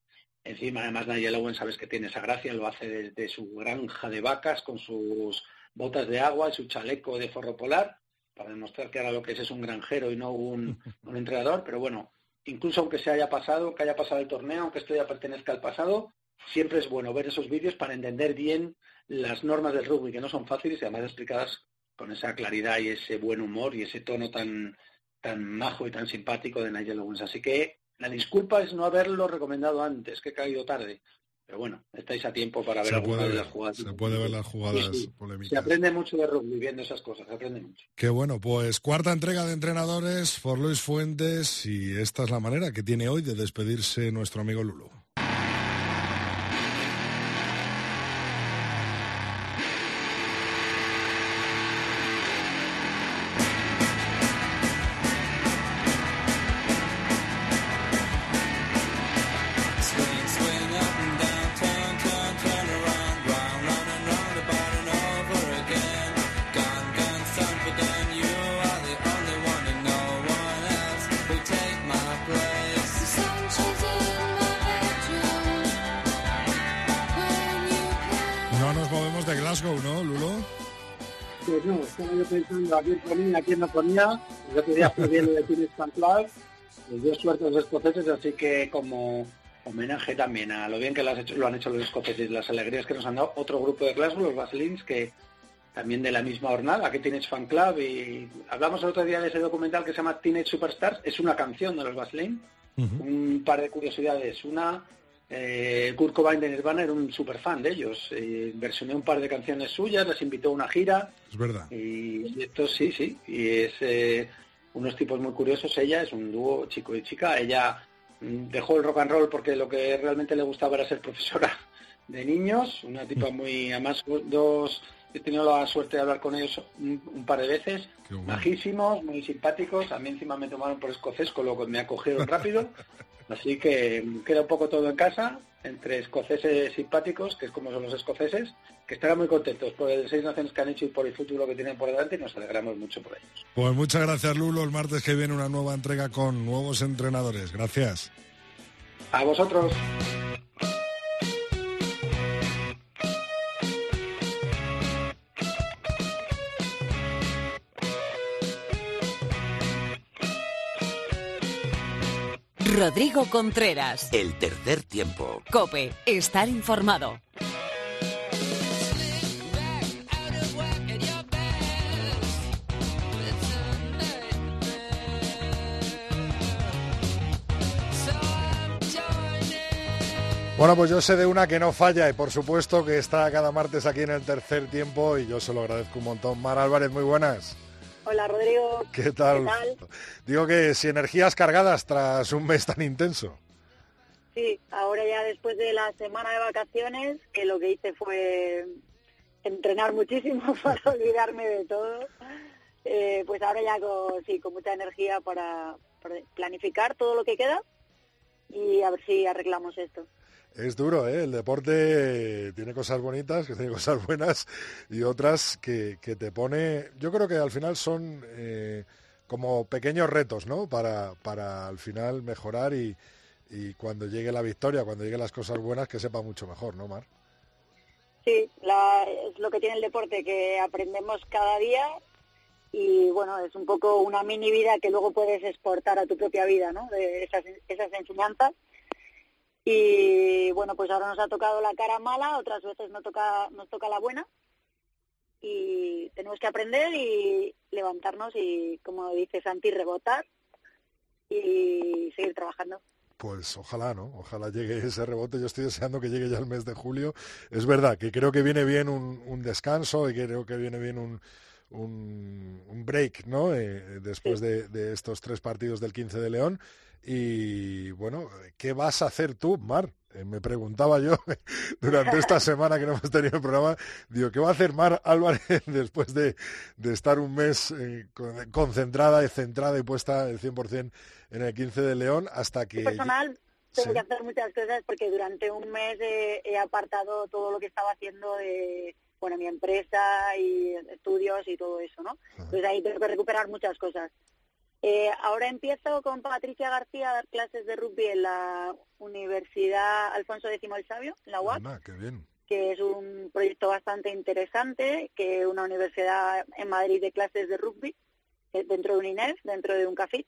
Encima, además, Nigel Owen sabes que tiene esa gracia, lo hace desde su granja de vacas con sus botas de agua y su chaleco de forro polar, para demostrar que ahora lo que es es un granjero y no un, un entrenador. Pero bueno, incluso aunque se haya pasado, que haya pasado el torneo, aunque esto ya pertenezca al pasado, siempre es bueno ver esos vídeos para entender bien las normas del rugby, que no son fáciles y además explicadas con esa claridad y ese buen humor y ese tono tan, tan majo y tan simpático de Nigel Owens. Así que la disculpa es no haberlo recomendado antes, que he caído tarde. Pero bueno, estáis a tiempo para ver algunas de las jugadas. Se puede ver las jugadas polémicas. Se aprende mucho de rugby viendo esas cosas, se aprende mucho. Qué bueno, pues cuarta entrega de entrenadores por Luis Fuentes y esta es la manera que tiene hoy de despedirse nuestro amigo Lulu. A. El otro día fue bien de Tienes Club, los dos suertes escoceses, así que como homenaje también a lo bien que lo, han hecho, lo han hecho los escoceses, las alegrías que nos han dado otro grupo de Glasgow, los Vaselines, que también de la misma jornada, que Teenage Fan Club, y hablamos el otro día de ese documental que se llama Teenage Superstars, es una canción de los Vaseline, un par de curiosidades, una eh, Kurt Cobain de Nirvana era un super fan de ellos. Eh, versioné un par de canciones suyas, les invitó a una gira. Es verdad. Y esto sí, sí. Y es eh, unos tipos muy curiosos. Ella es un dúo chico y chica. Ella mm, dejó el rock and roll porque lo que realmente le gustaba era ser profesora de niños. Una tipa muy, además dos, he tenido la suerte de hablar con ellos un, par de veces. Majísimos, muy simpáticos. A mí encima me tomaron por escocés, con lo que me acogieron rápido. Así que queda un poco todo en casa, entre escoceses simpáticos, que es como son los escoceses, que estarán muy contentos por el seis naciones que han hecho y por el futuro que tienen por delante y nos alegramos mucho por ellos. Pues muchas gracias Lulo, el martes que viene una nueva entrega con nuevos entrenadores. Gracias. A vosotros. Rodrigo Contreras. El tercer tiempo. Cope, estar informado. Bueno, pues yo sé de una que no falla y por supuesto que está cada martes aquí en el tercer tiempo y yo se lo agradezco un montón. Mar Álvarez, muy buenas. Hola Rodrigo. ¿Qué tal? Digo que si energías cargadas tras un mes tan intenso. Sí, ahora ya después de la semana de vacaciones, que lo que hice fue entrenar muchísimo para olvidarme de todo, eh, pues ahora ya con, sí, con mucha energía para planificar todo lo que queda y a ver si arreglamos esto. Es duro, ¿eh? El deporte tiene cosas bonitas, que tiene cosas buenas y otras que, que te pone... Yo creo que al final son eh, como pequeños retos, ¿no? Para, para al final mejorar y, y cuando llegue la victoria, cuando lleguen las cosas buenas, que sepa mucho mejor, ¿no, Mar? Sí, es lo que tiene el deporte, que aprendemos cada día y bueno, es un poco una mini vida que luego puedes exportar a tu propia vida, ¿no? De esas, esas enseñanzas y bueno, pues ahora nos ha tocado la cara mala, otras veces nos toca, nos toca la buena. Y tenemos que aprender y levantarnos y, como dice Santi, rebotar y seguir trabajando. Pues ojalá, ¿no? Ojalá llegue ese rebote. Yo estoy deseando que llegue ya el mes de julio. Es verdad que creo que viene bien un, descanso y creo que viene bien un, un, break, ¿no? Eh, después de, de, estos tres partidos del 15 de León. Y bueno, ¿qué vas a hacer tú, Mar? Eh, me preguntaba yo durante esta semana que no hemos tenido el programa, digo, ¿qué va a hacer Mar Álvarez después de, estar un mes eh, concentrada y centrada y puesta el 100% en el 15 de León hasta que... Personal, tengo que hacer muchas cosas porque durante un mes he apartado todo lo que estaba haciendo de bueno, mi empresa y estudios y todo eso, ¿no? Entonces ahí tengo que recuperar muchas cosas Eh, ahora empiezo con Patricia García a dar clases de rugby en la Universidad Alfonso X el Sabio, en la UAP. que es un proyecto bastante interesante, que una universidad en Madrid de clases de rugby, eh, dentro de un INEF, dentro de un CAFIT.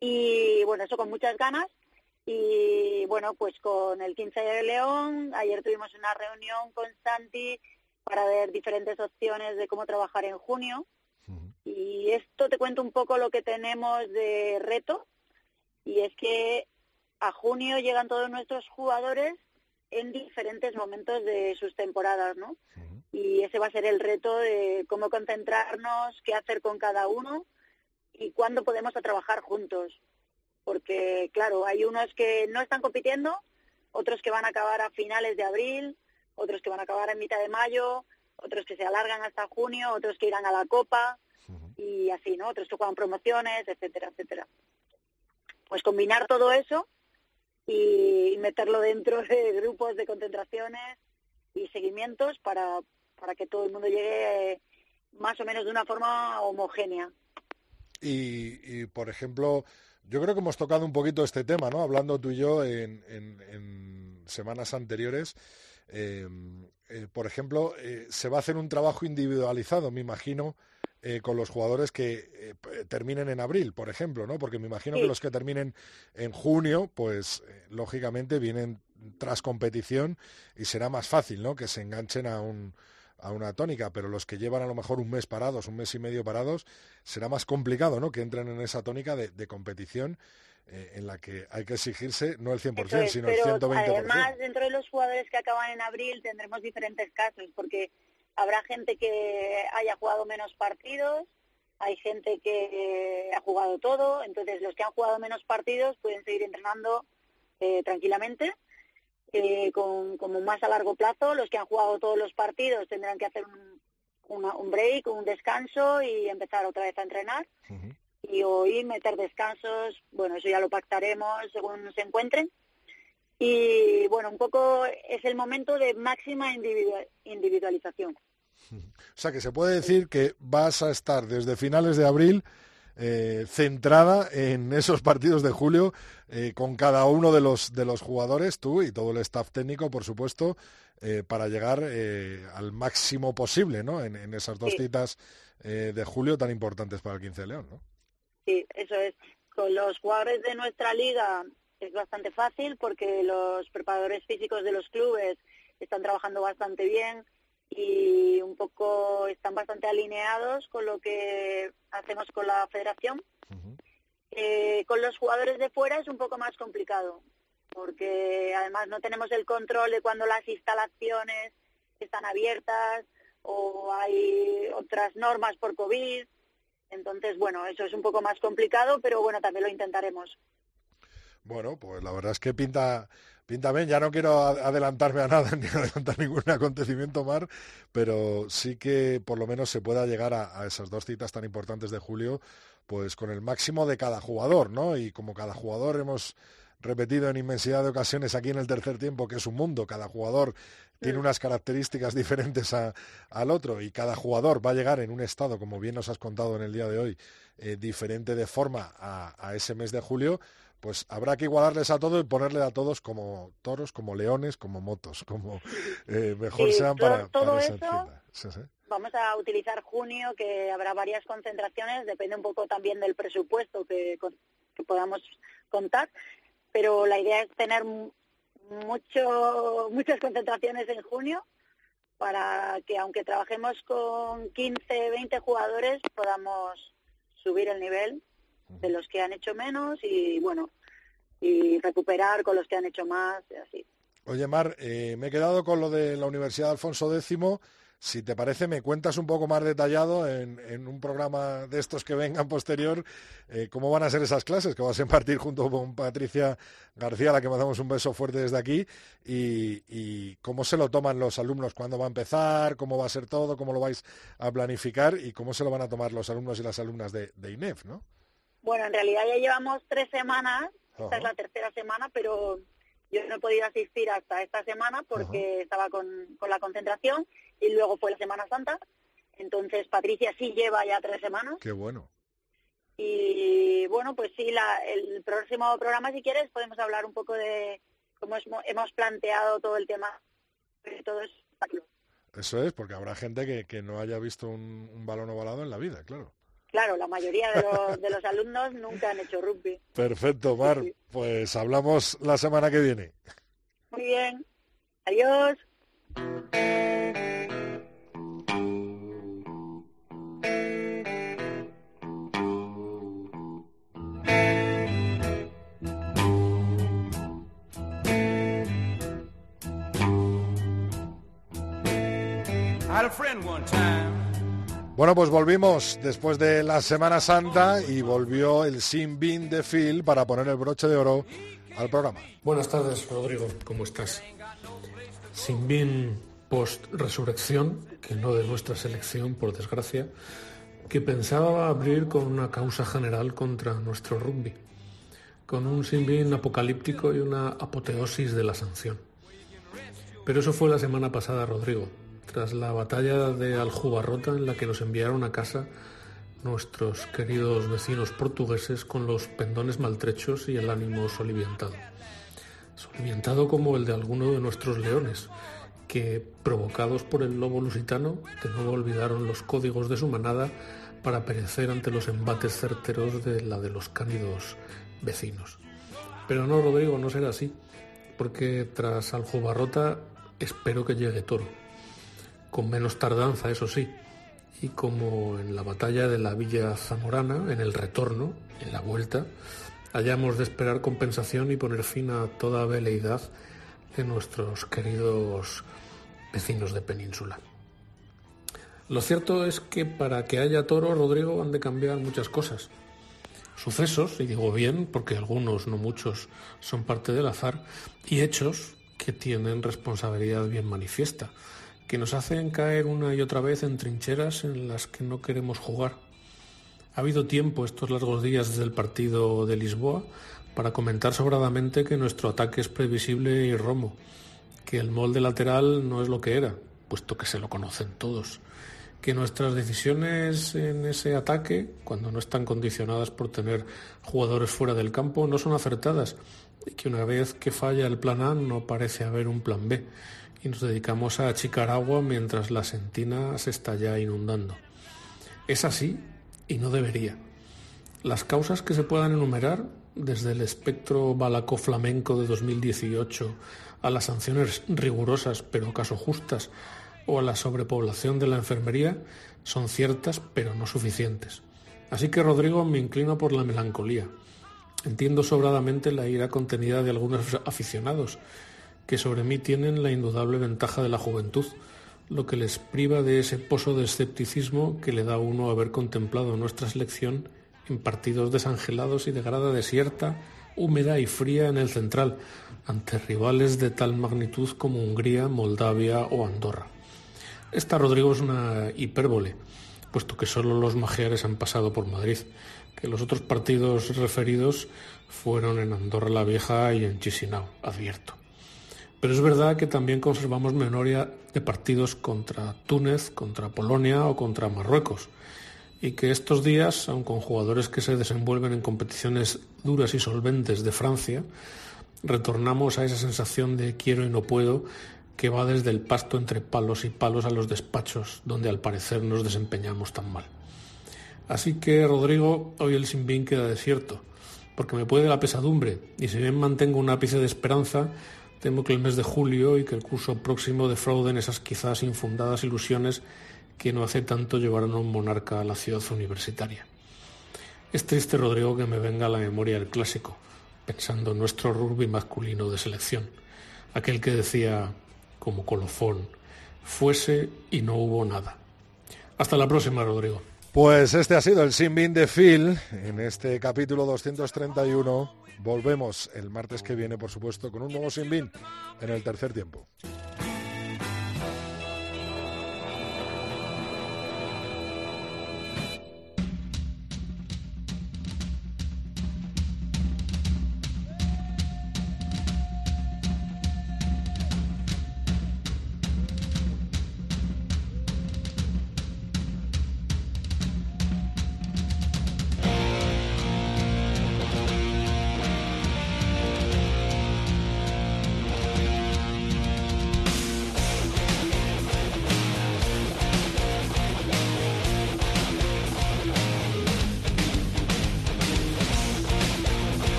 Y bueno, eso con muchas ganas. Y bueno, pues con el 15 de León, ayer tuvimos una reunión con Santi para ver diferentes opciones de cómo trabajar en junio. Y esto te cuento un poco lo que tenemos de reto. Y es que a junio llegan todos nuestros jugadores en diferentes momentos de sus temporadas, ¿no? Y ese va a ser el reto de cómo concentrarnos, qué hacer con cada uno y cuándo podemos trabajar juntos. Porque, claro, hay unos que no están compitiendo, otros que van a acabar a finales de abril, otros que van a acabar en mitad de mayo, otros que se alargan hasta junio, otros que irán a la Copa y así, ¿no? Otros juegan promociones, etcétera, etcétera. Pues combinar todo eso y meterlo dentro de grupos de concentraciones y seguimientos para, para que todo el mundo llegue más o menos de una forma homogénea. Y, por ejemplo, yo creo que hemos tocado un poquito este tema, ¿no? Hablando tú y yo en, semanas anteriores. Eh, eh, por ejemplo, eh, se va a hacer un trabajo individualizado, me imagino, eh, con los jugadores que eh, terminen en abril, por ejemplo, ¿no? Porque me imagino que los que terminen en junio, pues eh, lógicamente vienen tras competición y será más fácil, ¿no? Que se enganchen a un a una tónica, pero los que llevan a lo mejor un mes parados, un mes y medio parados, será más complicado, ¿no? Que entren en esa tónica de, competición en la que hay que exigirse no el 100%, sino el 120%. Además, dentro de los jugadores que acaban en abril tendremos diferentes casos, porque Habrá gente que haya jugado menos partidos, hay gente que ha jugado todo, entonces los que han jugado menos partidos pueden seguir entrenando eh, tranquilamente, eh, con, como más a largo plazo. Los que han jugado todos los partidos tendrán que hacer un, un break, un descanso y empezar otra vez a entrenar. Y hoy meter descansos, bueno, eso ya lo pactaremos según se encuentren. Y bueno, un poco es el momento de máxima individualización. O sea que se puede decir que vas a estar desde finales de abril eh, centrada en esos partidos de julio eh, con cada uno de los de los jugadores, tú y todo el staff técnico, por supuesto, eh, para llegar al máximo posible, ¿no? En, esas dos citas de julio tan importantes para el 15 de León, ¿no? Sí, eso es. Con los jugadores de nuestra liga es bastante fácil porque los preparadores físicos de los clubes están trabajando bastante bien y un poco están bastante alineados con lo que hacemos con la federación. Eh, con los jugadores de fuera es un poco más complicado porque además no tenemos el control de cuando las instalaciones están abiertas o hay otras normas por COVID. Entonces, bueno, eso es un poco más complicado, pero bueno, también lo intentaremos. Bueno, pues la verdad es que pinta, pinta bien. Ya no quiero adelantarme a nada ni adelantar ningún acontecimiento más, pero sí que por lo menos se pueda llegar a, esas dos citas tan importantes de julio, pues con el máximo de cada jugador, ¿no? Y como cada jugador hemos repetido en inmensidad de ocasiones aquí en el tercer tiempo, que es un mundo, cada jugador tiene unas características diferentes al otro y cada jugador va a llegar en un estado, como bien nos has contado en el día de hoy, eh, diferente de forma a ese mes de julio, pues habrá que igualarles a todos y ponerle a todos como toros, como leones, como motos, como eh, mejor sean para, todo eso, Vamos a utilizar junio, que habrá varias concentraciones, depende un poco también del presupuesto que, podamos contar, pero la idea es tener mucho, muchas concentraciones en junio para que aunque trabajemos con 15, 20 jugadores podamos subir el nivel de los que han hecho menos y bueno, y recuperar con los que han hecho más y así. Oye, Mar, eh, me he quedado con lo de la Universidad Alfonso X. Si te parece, me cuentas un poco más detallado en, un programa de estos que vengan posterior eh, cómo van a ser esas clases que vas a impartir junto con Patricia García, a la que mandamos un beso fuerte desde aquí, y, cómo se lo toman los alumnos, cuándo va a empezar, cómo va a ser todo, cómo lo vais a planificar y cómo se lo van a tomar los alumnos y las alumnas de, de INEF, ¿no? Bueno, en realidad ya llevamos tres semanas, esta es la tercera semana, pero yo no he podido asistir hasta esta semana porque estaba con, con la concentración y luego fue la Semana Santa. Entonces Patricia sí lleva ya tres semanas. Qué bueno. Y bueno, pues sí, la, el próximo programa, si quieres, podemos hablar un poco de cómo hemos planteado todo el tema de todo eso. Eso es, porque habrá gente que, que no haya visto un, un balón ovalado en la vida, claro. Claro, la mayoría de los, de los alumnos nunca han hecho rugby. Perfecto, Mar. Pues hablamos la semana que viene. Muy bien. Adiós. Bueno, pues volvimos después de la Semana Santa y volvió el Sin Bin de Phil para poner el broche de oro al programa. Buenas tardes, Rodrigo, ¿cómo estás? Sin Bin post-resurrección, que no de nuestra selección, por desgracia, que pensaba abrir con una causa general contra nuestro rugby, con un Sin Bin apocalíptico y una apoteosis de la sanción. Pero eso fue la semana pasada, Rodrigo, tras la batalla de Aljubarrota en la que nos enviaron a casa nuestros queridos vecinos portugueses con los pendones maltrechos y el ánimo soliviantado. Soliviantado como el de alguno de nuestros leones, que, provocados por el lobo lusitano, de nuevo olvidaron los códigos de su manada para perecer ante los embates certeros de la de los cánidos vecinos. Pero no, Rodrigo, no será así, porque tras Aljubarrota espero que llegue Toro con menos tardanza, eso sí, y como en la batalla de la Villa Zamorana, en el retorno, en la vuelta, hayamos de esperar compensación y poner fin a toda veleidad de nuestros queridos vecinos de península. Lo cierto es que para que haya toro, Rodrigo, han de cambiar muchas cosas. Sucesos, y digo bien, porque algunos, no muchos, son parte del azar, y hechos que tienen responsabilidad bien manifiesta que nos hacen caer una y otra vez en trincheras en las que no queremos jugar. Ha habido tiempo estos largos días desde el partido de Lisboa para comentar sobradamente que nuestro ataque es previsible y romo, que el molde lateral no es lo que era, puesto que se lo conocen todos, que nuestras decisiones en ese ataque, cuando no están condicionadas por tener jugadores fuera del campo, no son acertadas y que una vez que falla el plan A no parece haber un plan B y nos dedicamos a achicar agua mientras la sentina se está ya inundando. Es así y no debería. Las causas que se puedan enumerar, desde el espectro balaco-flamenco de 2018 a las sanciones rigurosas pero acaso justas o a la sobrepoblación de la enfermería, son ciertas pero no suficientes. Así que Rodrigo me inclino por la melancolía. Entiendo sobradamente la ira contenida de algunos aficionados que sobre mí tienen la indudable ventaja de la juventud, lo que les priva de ese pozo de escepticismo que le da a uno haber contemplado nuestra selección en partidos desangelados y de grada desierta, húmeda y fría en el central, ante rivales de tal magnitud como Hungría, Moldavia o Andorra. Esta, Rodrigo, es una hipérbole, puesto que solo los magiares han pasado por Madrid, que los otros partidos referidos fueron en Andorra la Vieja y en Chisinau, advierto. Pero es verdad que también conservamos memoria de partidos contra Túnez, contra Polonia o contra Marruecos. Y que estos días, aun con jugadores que se desenvuelven en competiciones duras y solventes de Francia, retornamos a esa sensación de quiero y no puedo que va desde el pasto entre palos y palos a los despachos, donde al parecer nos desempeñamos tan mal. Así que, Rodrigo, hoy el Sinbín queda desierto, porque me puede la pesadumbre, y si bien mantengo un ápice de esperanza, Temo que el mes de julio y que el curso próximo defrauden esas quizás infundadas ilusiones que no hace tanto llevaron a un monarca a la ciudad universitaria. Es triste, Rodrigo, que me venga a la memoria el clásico, pensando en nuestro rugby masculino de selección, aquel que decía, como colofón, fuese y no hubo nada. Hasta la próxima, Rodrigo. Pues este ha sido el Sinbin de Phil en este capítulo 231 Volvemos el martes que viene, por supuesto, con un nuevo Sinbin en el tercer tiempo.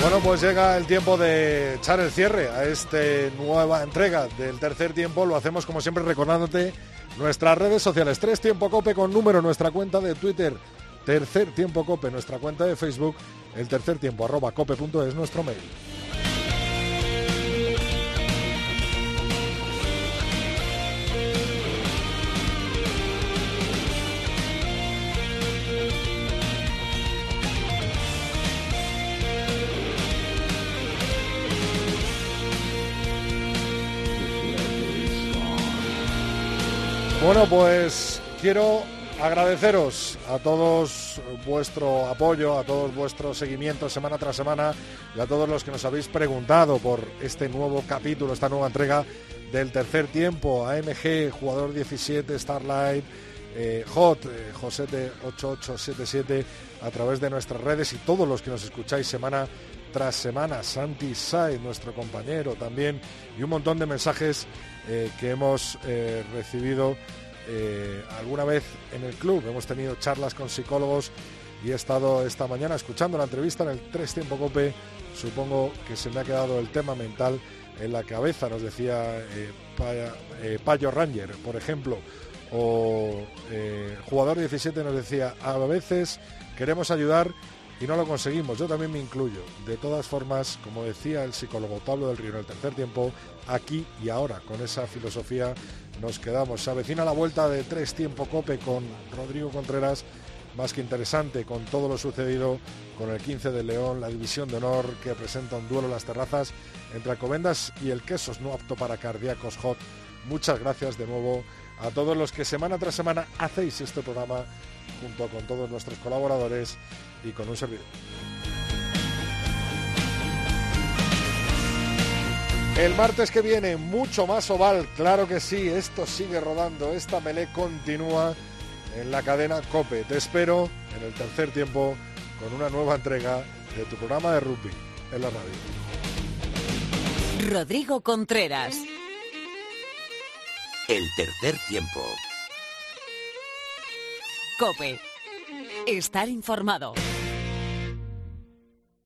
Bueno, pues llega el tiempo de echar el cierre a esta nueva entrega del tercer tiempo. Lo hacemos como siempre recordándote nuestras redes sociales. Tres Tiempo Cope con número, nuestra cuenta de Twitter. Tercer Tiempo Cope, nuestra cuenta de Facebook. El tercer tiempo arroba cope.es nuestro mail. Bueno, pues quiero agradeceros a todos vuestro apoyo, a todos vuestros seguimientos semana tras semana y a todos los que nos habéis preguntado por este nuevo capítulo, esta nueva entrega del tercer tiempo. AMG, jugador 17, Starlight, eh, Hot, eh, Josete 8877 a través de nuestras redes y todos los que nos escucháis semana tras semana. Santi Sai, nuestro compañero también, y un montón de mensajes eh, que hemos eh, recibido eh, alguna vez en el club. Hemos tenido charlas con psicólogos y he estado esta mañana escuchando la entrevista en el Tres Tiempo Cope. Supongo que se me ha quedado el tema mental en la cabeza, nos decía Payo Ranger, por ejemplo, o Jugador 17 nos decía, a veces queremos ayudar y no lo conseguimos. Yo también me incluyo. De todas formas, como decía el psicólogo Pablo del Río en el tercer tiempo, aquí y ahora, con esa filosofía nos quedamos. Se avecina la vuelta de tres tiempo cope con Rodrigo Contreras, más que interesante con todo lo sucedido con el 15 de León, la división de honor que presenta un duelo en las terrazas entre Acovendas y el Quesos, no apto para cardíacos hot. Muchas gracias de nuevo a todos los que semana tras semana hacéis este programa junto con todos nuestros colaboradores y con un servidor. El martes que viene, mucho más oval, claro que sí, esto sigue rodando, esta melé continúa en la cadena Cope. Te espero en el tercer tiempo con una nueva entrega de tu programa de rugby en la radio. Rodrigo Contreras. El tercer tiempo. Cope. Estar informado.